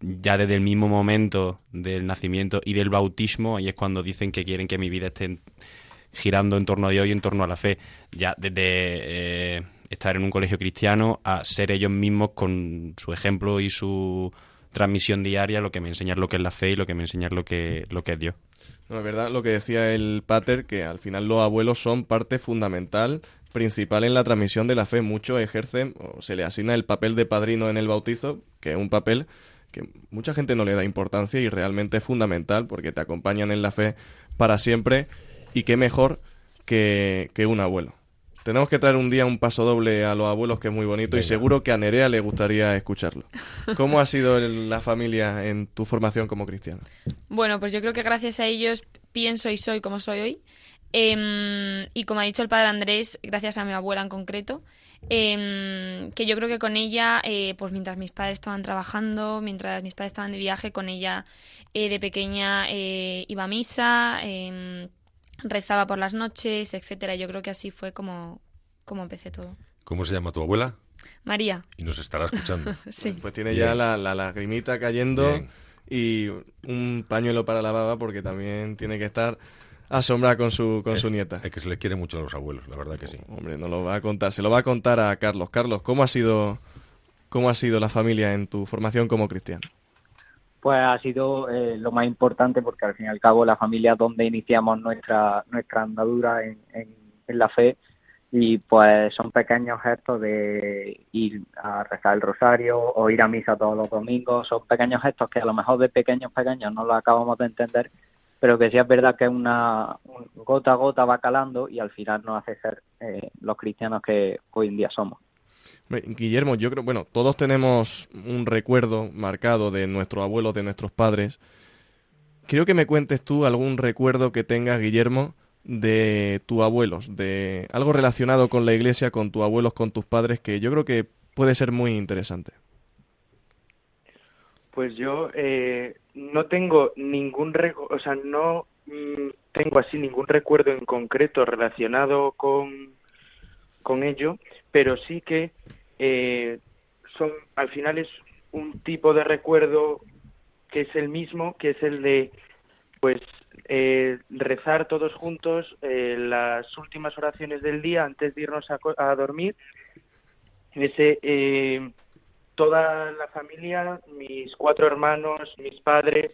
[SPEAKER 5] ya desde el mismo momento del nacimiento y del bautismo, ahí es cuando dicen que quieren que mi vida esté girando en torno a Dios y en torno a la fe. Ya desde eh, estar en un colegio cristiano a ser ellos mismos con su ejemplo y su transmisión diaria lo que me enseñan lo que es la fe y lo que me enseñan lo que, lo que es Dios.
[SPEAKER 2] No, es verdad lo que decía el pater, que al final los abuelos son parte fundamental, principal en la transmisión de la fe. Muchos ejercen o se le asigna el papel de padrino en el bautizo, que es un papel que mucha gente no le da importancia y realmente es fundamental porque te acompañan en la fe para siempre y qué mejor que, que un abuelo. Tenemos que traer un día un paso doble a los abuelos que es muy bonito y seguro que a Nerea le gustaría escucharlo. ¿Cómo ha sido la familia en tu formación como cristiana?
[SPEAKER 4] Bueno, pues yo creo que gracias a ellos pienso y soy como soy hoy. Em, y como ha dicho el padre Andrés, gracias a mi abuela en concreto, em, que yo creo que con ella, eh, pues mientras mis padres estaban trabajando, mientras mis padres estaban de viaje, con ella eh, de pequeña eh, iba a misa em, rezaba por las noches, etcétera. Yo creo que así fue como, como empecé todo.
[SPEAKER 3] ¿Cómo se llama tu abuela?
[SPEAKER 4] María.
[SPEAKER 3] Y nos estará escuchando.
[SPEAKER 4] sí.
[SPEAKER 2] Pues tiene ya la, la, lagrimita cayendo y un pañuelo para la baba porque también tiene que estar asombrada con su, con su nieta.
[SPEAKER 3] Es que se le quiere mucho a los abuelos, la verdad que sí.
[SPEAKER 2] hombre, no lo va a contar. Se lo va a contar a Carlos. Carlos, ¿cómo ha sido, cómo ha sido la familia en tu formación como cristiano?
[SPEAKER 7] pues ha sido eh, lo más importante porque al fin y al cabo la familia es donde iniciamos nuestra nuestra andadura en, en, la fe y pues son pequeños gestos de ir a rezar el rosario o ir a misa todos los domingos, son pequeños gestos que a lo mejor de pequeños pequeños no los acabamos de entender, pero que sí es verdad que una gota a gota va calando y al final nos hace ser eh, los cristianos que hoy en día somos.
[SPEAKER 2] Guillermo, yo creo, bueno, todos tenemos un recuerdo marcado de nuestros abuelos, de nuestros padres. Quiero que me cuentes tú algún recuerdo que tengas, Guillermo, de tus abuelos, de algo relacionado con la iglesia, con tus abuelos, con tus padres, que yo creo que puede ser muy interesante.
[SPEAKER 6] Pues yo eh, no tengo ningún, o sea, no mm, tengo así ningún recuerdo en concreto relacionado con, con ello, pero sí que eh, son al final es un tipo de recuerdo que es el mismo, que es el de pues eh, rezar todos juntos eh, las últimas oraciones del día antes de irnos a, dormir. Ese, eh, toda la familia, mis cuatro hermanos, mis padres,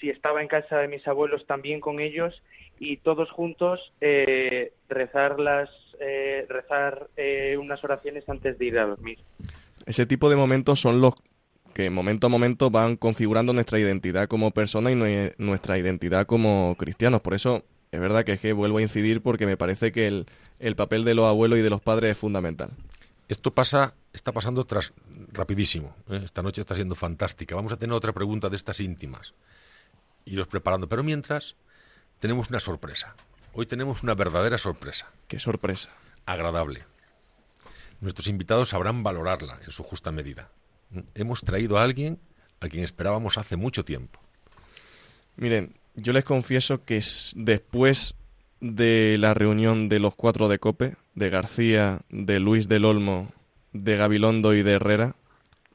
[SPEAKER 6] si estaba en casa de mis abuelos también con ellos y todos juntos rezar las eh, rezar eh, unas oraciones antes de ir a dormir.
[SPEAKER 2] Ese tipo de momentos son los que momento a momento van configurando nuestra identidad como persona y nuestra identidad como cristianos. Por eso es verdad que es que vuelvo a incidir porque me parece que el, el papel de los abuelos y de los padres es fundamental.
[SPEAKER 3] Esto pasa, está pasando tras rapidísimo. ¿eh? Esta noche está siendo fantástica. Vamos a tener otra pregunta de estas íntimas. Iros preparando. Pero mientras, tenemos una sorpresa. Hoy tenemos una verdadera sorpresa.
[SPEAKER 2] ¿Qué sorpresa?
[SPEAKER 3] Agradable. Nuestros invitados sabrán valorarla en su justa medida. Hemos traído a alguien a quien esperábamos hace mucho tiempo.
[SPEAKER 2] Miren, yo les confieso que después de la reunión de los cuatro de Cope, de García, de Luis del Olmo, de Gabilondo y de Herrera,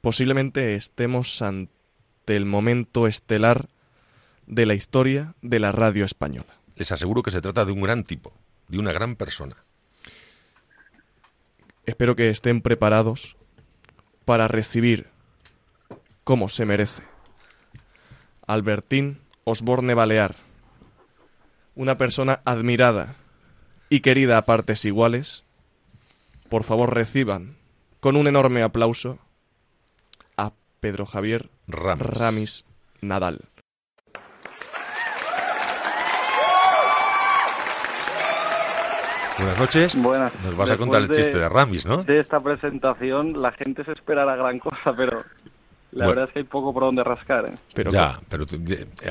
[SPEAKER 2] posiblemente estemos ante el momento estelar de la historia de la radio española
[SPEAKER 3] les aseguro que se trata de un gran tipo, de una gran persona.
[SPEAKER 2] Espero que estén preparados para recibir, como se merece, Albertín Osborne Balear, una persona admirada y querida a partes iguales. Por favor, reciban con un enorme aplauso a Pedro Javier Ramis Nadal.
[SPEAKER 3] Buenas noches.
[SPEAKER 10] Buenas.
[SPEAKER 3] Nos vas a contar el chiste de Ramis, ¿no?
[SPEAKER 10] De esta presentación, la gente se espera la gran cosa, pero la verdad es que hay poco por donde rascar. ¿eh?
[SPEAKER 3] Pero ya, pero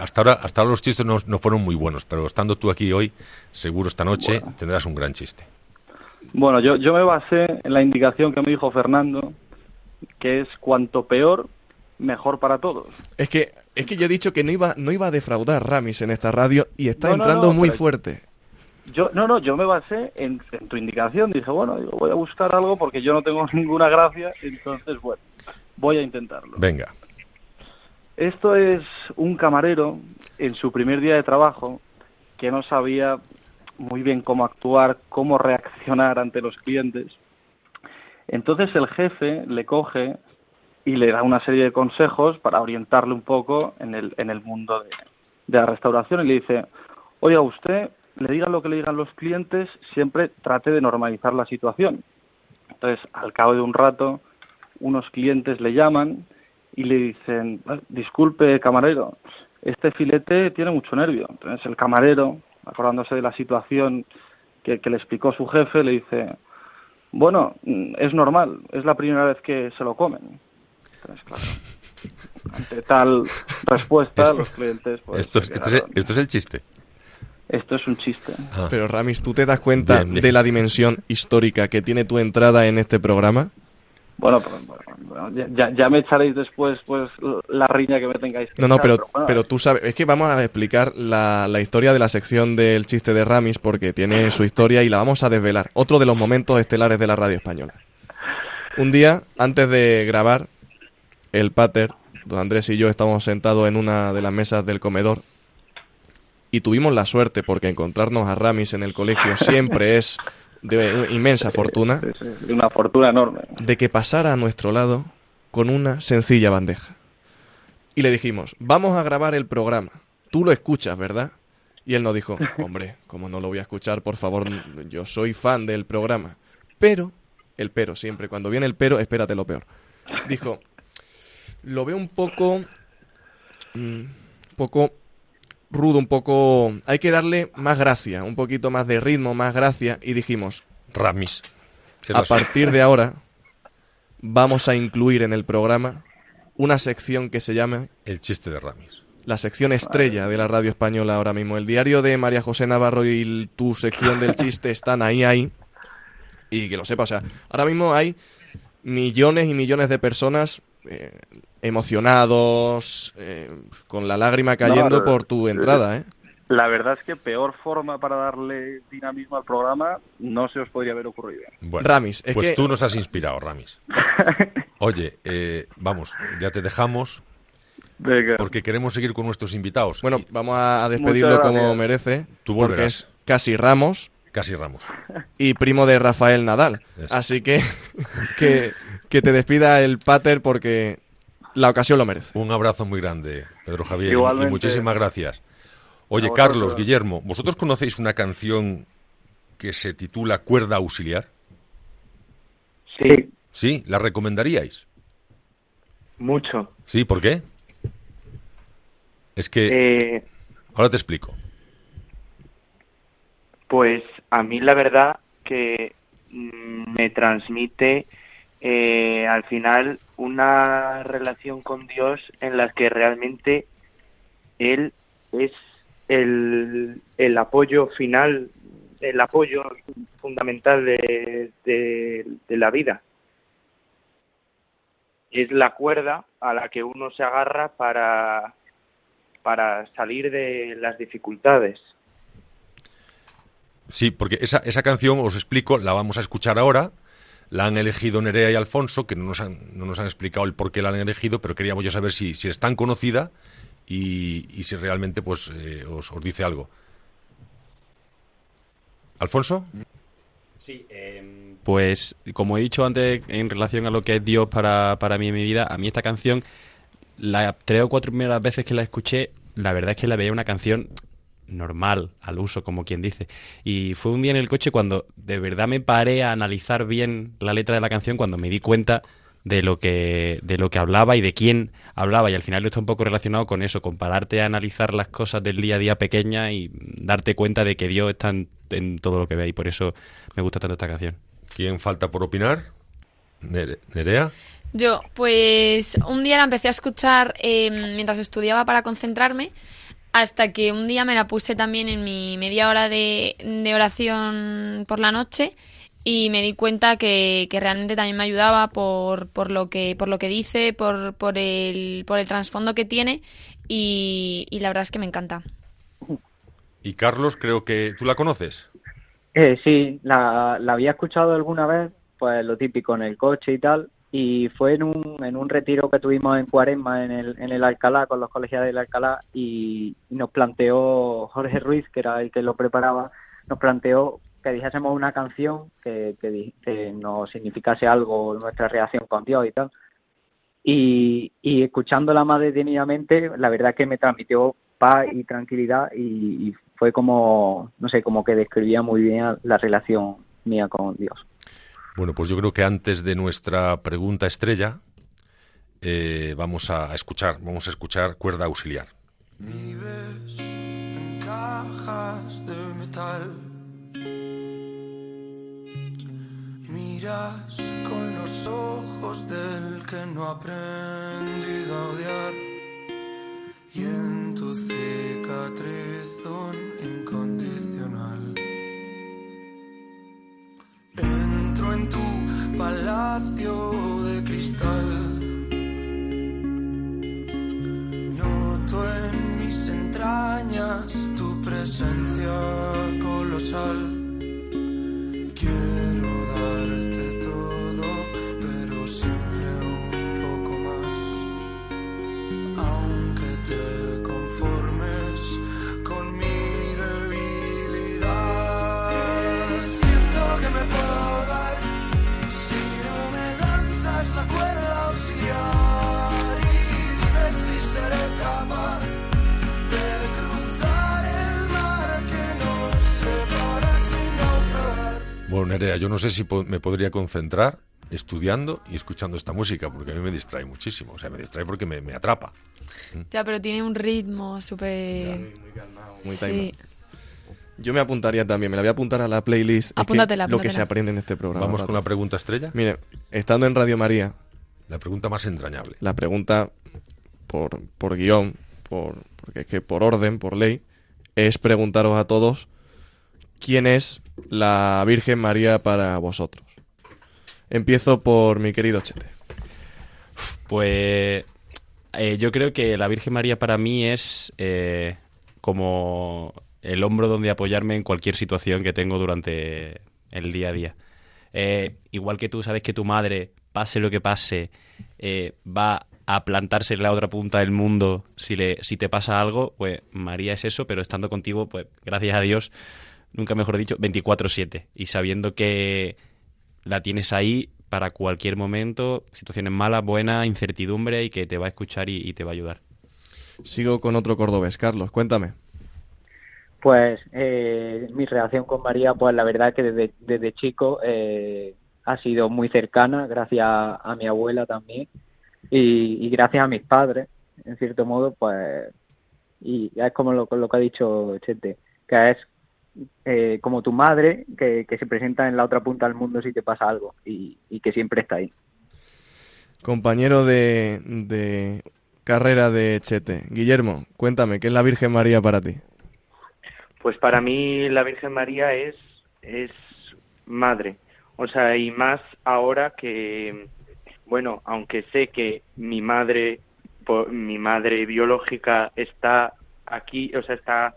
[SPEAKER 3] hasta ahora, hasta ahora los chistes no, fueron muy buenos, pero estando tú aquí hoy, seguro esta noche tendrás un gran chiste.
[SPEAKER 10] Bueno, yo, yo me basé en la indicación que me dijo Fernando, que es cuanto peor, mejor para todos.
[SPEAKER 2] Es que es que yo he dicho que no iba no iba a defraudar Ramis en esta radio y está entrando muy fuerte.
[SPEAKER 10] Yo, no, no, yo me basé en, tu indicación. Dije, bueno, voy a buscar algo porque yo no tengo ninguna gracia, entonces, bueno, voy a intentarlo.
[SPEAKER 3] Venga.
[SPEAKER 10] Esto es un camarero en su primer día de trabajo que no sabía muy bien cómo actuar, cómo reaccionar ante los clientes. Entonces el jefe le coge y le da una serie de consejos para orientarle un poco en el, en el mundo de, de la restauración y le dice, oiga usted, le diga lo que le digan los clientes, siempre trate de normalizar la situación. Entonces, al cabo de un rato, unos clientes le llaman y le dicen, "Ah, disculpe, camarero, este filete tiene mucho nervio. Entonces, el camarero, acordándose de la situación que, que le explicó su jefe, le dice, bueno, es normal, es la primera vez que se lo comen. Entonces, claro, ante tal respuesta,
[SPEAKER 3] Esto-
[SPEAKER 10] los clientes... Pues,
[SPEAKER 3] esto, es, esto, es,
[SPEAKER 10] quedaron.
[SPEAKER 3] esto es el chiste.
[SPEAKER 10] Esto es un chiste.
[SPEAKER 3] Ah.
[SPEAKER 2] Pero Ramis, ¿tú te das cuenta
[SPEAKER 3] Bien, bien.
[SPEAKER 2] de la dimensión histórica que tiene tu entrada en este programa?
[SPEAKER 10] Bueno, ya, ya- me echaréis después pues la riña que me tengáis que
[SPEAKER 2] No, no,
[SPEAKER 10] echar,
[SPEAKER 2] pero,
[SPEAKER 10] bueno,
[SPEAKER 2] pero tú sabes, es que vamos a explicar la, la historia de la sección del chiste de Ramis porque tiene su historia y la vamos a desvelar. Otro de los momentos estelares de la radio española. Un día, antes de grabar, el pater, don Andrés y yo estábamos sentados en una de las mesas del comedor y tuvimos la suerte porque encontrarnos a Ramis en el colegio siempre es de inmensa fortuna
[SPEAKER 10] sí, una fortuna enorme.
[SPEAKER 2] de que pasara a nuestro lado con una sencilla bandeja. Y le dijimos, vamos a grabar el programa. Tú lo escuchas, ¿verdad? Y él nos dijo, hombre, como no lo voy a escuchar, por favor, yo soy fan del programa. Pero, el pero, siempre, cuando viene el pero, espérate lo peor. Dijo, lo veo un poco, mm, un poco rudo, un poco... Hay que darle más gracia, un poquito más de ritmo, más gracia. Y dijimos,
[SPEAKER 3] Ramis.
[SPEAKER 2] A partir de ahora vamos a incluir en el programa una sección que se llama
[SPEAKER 3] El chiste de Ramis.
[SPEAKER 2] la sección estrella de la radio española ahora mismo. El diario de María José Navarro y tu sección del chiste están ahí, ahí. Y que lo sepa, o sea, ahora mismo hay millones y millones de personas eh, emocionados, eh, con la lágrima cayendo
[SPEAKER 10] No,
[SPEAKER 2] por tu entrada, ¿eh?
[SPEAKER 10] La verdad es que peor forma para darle dinamismo al programa no se os podría haber ocurrido.
[SPEAKER 3] Bueno,
[SPEAKER 2] Ramis, es
[SPEAKER 3] pues
[SPEAKER 2] que-
[SPEAKER 3] tú nos has inspirado, Ramis. Oye, eh, vamos, ya te dejamos
[SPEAKER 10] Venga.
[SPEAKER 3] porque queremos seguir con nuestros invitados.
[SPEAKER 2] Bueno,
[SPEAKER 3] Y
[SPEAKER 2] vamos a despedirlo como merece,
[SPEAKER 3] Tú
[SPEAKER 2] porque es casi Ramos.
[SPEAKER 3] casi Ramos.
[SPEAKER 2] y primo de Rafael Nadal.
[SPEAKER 3] Eso.
[SPEAKER 2] Así que, que que te despida el pater porque la ocasión lo merece.
[SPEAKER 3] Un abrazo muy grande, Pedro Javier, y- muchísimas gracias. Oye. Carlos, Guillermo, ¿vosotros conocéis una canción que se titula Cuerda Auxiliar?
[SPEAKER 6] Sí,
[SPEAKER 3] Sí, ¿la recomendaríais?
[SPEAKER 6] mucho.
[SPEAKER 3] Sí, ¿por qué? Es que
[SPEAKER 6] Eh,
[SPEAKER 3] ahora te explico.
[SPEAKER 6] Pues a mí la verdad que mm, me transmite eh, al final una relación con Dios en la que realmente Él es el, el apoyo final, el apoyo fundamental de, de- la vida. Es la cuerda a la que uno se agarra para, para salir de las dificultades.
[SPEAKER 3] Sí, porque esa, esa canción, os explico, la vamos a escuchar ahora. La han elegido Nerea y Alfonso, que no nos han, no nos han explicado el por qué la han elegido, pero queríamos yo saber si, si es tan conocida y, y si realmente pues eh, os, os dice algo. ¿Alfonso?
[SPEAKER 5] Sí, Pues como he dicho antes en relación a lo que es Dios para, para mí en mi vida, a mí esta canción, las tres o cuatro primeras veces que la escuché, la verdad es que la veía una canción normal, al uso, como quien dice. Y fue un día en el coche cuando de verdad me paré a analizar bien la letra de la canción, cuando me di cuenta de lo que de lo que hablaba y de quién hablaba y al final está un poco relacionado con eso, con pararte a analizar las cosas del día a día pequeñas y darte cuenta de que Dios está en, en todo lo que ve y por eso me gusta tanto esta canción.
[SPEAKER 3] ¿Quién falta por opinar? Nere- ¿Nerea?
[SPEAKER 4] Yo, pues un día la empecé a escuchar eh, mientras estudiaba para concentrarme, hasta que un día me la puse también en mi media hora de, de oración por la noche y me di cuenta que, que realmente también me ayudaba por, por, lo, que, por lo que dice, por, por, el, por el trasfondo que tiene y, y la verdad es que me encanta.
[SPEAKER 3] Y Carlos, creo que tú la conoces.
[SPEAKER 7] Eh, sí, la, la había escuchado alguna vez, pues lo típico en el coche y tal, y fue en un, en un retiro que tuvimos en Cuaresma en el, en el Alcalá, con los colegiados del Alcalá, y, nos planteó Jorge Ruiz, que era el que lo preparaba, nos planteó que dijésemos una canción que, que, nos significase algo, nuestra relación con Dios y tal. Y, y escuchándola más detenidamente, la verdad que me transmitió paz y tranquilidad y fue como, no sé, como que describía muy bien la relación mía con Dios.
[SPEAKER 3] Bueno, pues yo creo que antes de nuestra pregunta estrella, eh, vamos a escuchar, vamos a escuchar cuerda auxiliar.
[SPEAKER 8] Vives en cajas de metal. Miras con los ojos del que no ha aprendido a odiar. Y en tu cicatriz un en tu palacio de cristal. Noto en mis entrañas tu presencia colosal.
[SPEAKER 3] Nerea, yo no sé si me podría concentrar estudiando y escuchando esta música, porque a mí me distrae muchísimo. O sea, me distrae porque me, atrapa.
[SPEAKER 4] ¿Mm? Ya, pero tiene un ritmo súper...
[SPEAKER 2] Muy, calmado, muy sí. Yo me apuntaría también, me la voy a apuntar a la playlist.
[SPEAKER 4] Apúntatela,
[SPEAKER 2] Lo que se aprende en este programa.
[SPEAKER 3] Vamos con la pregunta estrella.
[SPEAKER 2] Mire, estando en Radio María.
[SPEAKER 3] La pregunta más entrañable.
[SPEAKER 2] La pregunta por, por guion, por, porque es que por orden, por ley, es preguntaros a todos quién es la Virgen María para vosotros. Empiezo por mi querido Chete.
[SPEAKER 5] Pues eh, yo creo que la Virgen María para mí es eh, como el hombro donde apoyarme en cualquier situación que tengo durante el día a día. Eh, igual que tú sabes que tu madre, pase lo que pase, va a plantarse en la otra punta del mundo si, le, si te pasa algo, pues María es eso, pero estando contigo, pues gracias a Dios, nunca mejor dicho, 24/7 y sabiendo que la tienes ahí para cualquier momento, situaciones malas, buenas, incertidumbre y que te va a escuchar y, te va a ayudar.
[SPEAKER 2] Sigo con otro cordobés, Carlos, cuéntame.
[SPEAKER 7] Pues eh, mi relación con María, pues la verdad que desde, desde chico eh, ha sido muy cercana, gracias a, mi abuela también y, gracias a mis padres, en cierto modo, pues, y es como lo, lo que ha dicho Chete, que es eh, como tu madre que, se presenta en la otra punta del mundo si te pasa algo y, que siempre está ahí.
[SPEAKER 2] Compañero de, de carrera de Chete, Guillermo, cuéntame, ¿qué es la Virgen María para ti?
[SPEAKER 6] Pues para mí la Virgen María es, es madre, o sea, y más ahora que, bueno, aunque sé que mi madre, mi madre biológica está aquí, o sea, está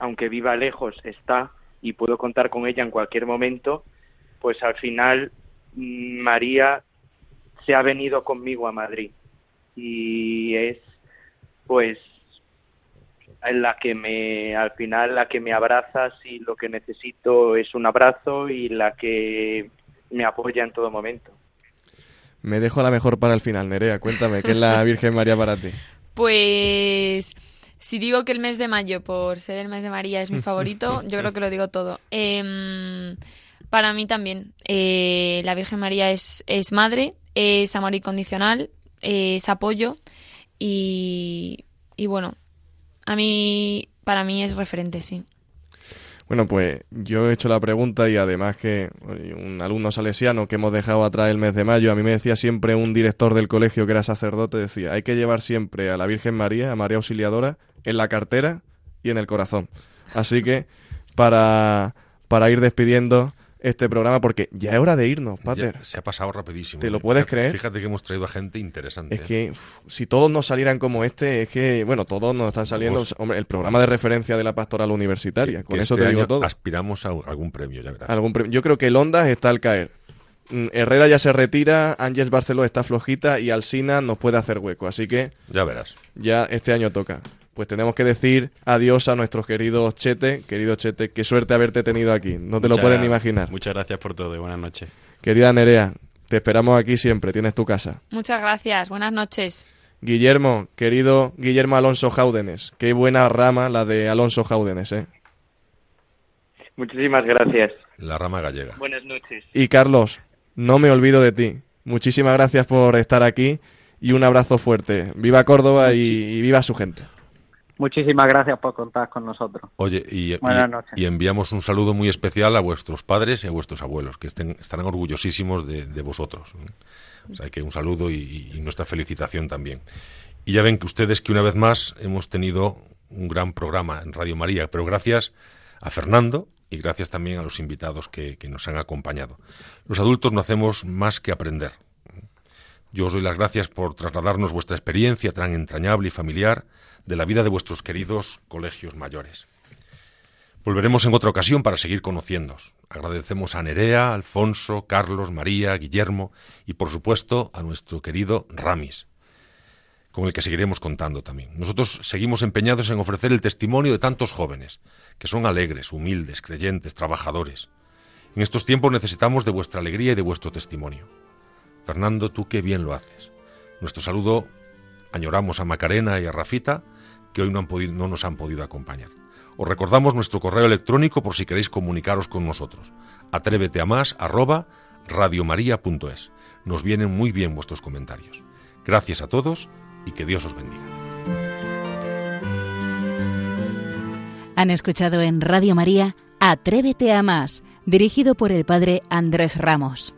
[SPEAKER 6] aunque viva lejos, está y puedo contar con ella en cualquier momento, pues al final mm, María se ha venido conmigo a Madrid y es pues en la que me al final la que me abraza si lo que necesito es un abrazo y la que me apoya en todo momento.
[SPEAKER 2] Me dejo la mejor para el final, Nerea. Cuéntame, ¿qué es la Virgen María para ti?
[SPEAKER 4] Pues si digo que el mes de mayo, por ser el mes de María, es mi favorito, yo creo que lo digo todo. Em, para mí también. Eh, la Virgen María es, es madre, es amor incondicional, es apoyo y, y bueno, a mí, para mí es referente, sí.
[SPEAKER 2] Bueno, pues yo he hecho la pregunta y además que un alumno salesiano que hemos dejado atrás el mes de mayo, a mí me decía siempre un director del colegio que era sacerdote, decía, hay que llevar siempre a la Virgen María, a María Auxiliadora, en la cartera y en el corazón. Así que para, para ir despidiendo, este programa porque ya es hora de irnos, Pater.
[SPEAKER 3] se ha pasado rapidísimo.
[SPEAKER 2] ¿Te lo puedes creer?
[SPEAKER 3] Fíjate que hemos traído a gente interesante.
[SPEAKER 2] Es que si todos nos salieran como este, es que, bueno, todos nos están saliendo. Pues hombre, el programa de referencia de la pastoral universitaria. con eso
[SPEAKER 3] este
[SPEAKER 2] te digo todo.
[SPEAKER 3] Aspiramos a algún premio, ya verás.
[SPEAKER 2] Algún Yo creo que el Ondas está al caer. mm, Herrera ya se retira, Ángel Barceló está flojita y Alsina nos puede hacer hueco. Así que
[SPEAKER 3] Ya verás.
[SPEAKER 2] ya este año toca. Pues tenemos que decir adiós a nuestros queridos Chete. Querido Chete, qué suerte haberte tenido aquí. No te lo pueden ni imaginar.
[SPEAKER 5] Muchas gracias por todo y buenas noches.
[SPEAKER 2] Querida Nerea, te esperamos aquí siempre. Tienes tu casa.
[SPEAKER 4] Muchas gracias. Buenas noches.
[SPEAKER 2] Guillermo, querido Guillermo Alonso Jaúdenes. Qué buena rama la de Alonso Jaúdenes, ¿eh?
[SPEAKER 6] Muchísimas gracias.
[SPEAKER 3] La rama gallega.
[SPEAKER 6] Buenas noches.
[SPEAKER 2] Y Carlos, no me olvido de ti. Muchísimas gracias por estar aquí y un abrazo fuerte. Viva Córdoba y, y viva su gente.
[SPEAKER 7] Muchísimas gracias por contar con nosotros.
[SPEAKER 3] Oye, y, y-
[SPEAKER 7] Buenas noches.
[SPEAKER 3] y enviamos un saludo muy especial a vuestros padres y a vuestros abuelos, que estén, estarán orgullosísimos de, de vosotros. ¿eh? O sea, que un saludo y, y nuestra felicitación también. Y ya ven que ustedes que una vez más hemos tenido un gran programa en Radio María, pero gracias a Fernando y gracias también a los invitados que, que nos han acompañado. Los adultos no hacemos más que aprender. Yo os doy las gracias por trasladarnos vuestra experiencia tan entrañable y familiar de la vida de vuestros queridos colegios mayores. Volveremos en otra ocasión para seguir conociéndoos. Agradecemos a Nerea, Alfonso, Carlos, María, Guillermo y por supuesto a nuestro querido Ramis, con el que seguiremos contando también. Nosotros seguimos empeñados en ofrecer el testimonio de tantos jóvenes, que son alegres, humildes, creyentes, trabajadores. En estos tiempos necesitamos de vuestra alegría y de vuestro testimonio. Fernando, tú qué bien lo haces. Nuestro saludo añoramos a Macarena y a Rafita, que hoy no, han podido- no nos han podido acompañar. Os recordamos nuestro correo electrónico por si queréis comunicaros con nosotros. Atrévete a más arroba radiomaria.es. Nos vienen muy bien vuestros comentarios. Gracias a todos y que Dios os bendiga.
[SPEAKER 1] Han escuchado en Radio María Atrévete a más, dirigido por el padre Andrés Ramos.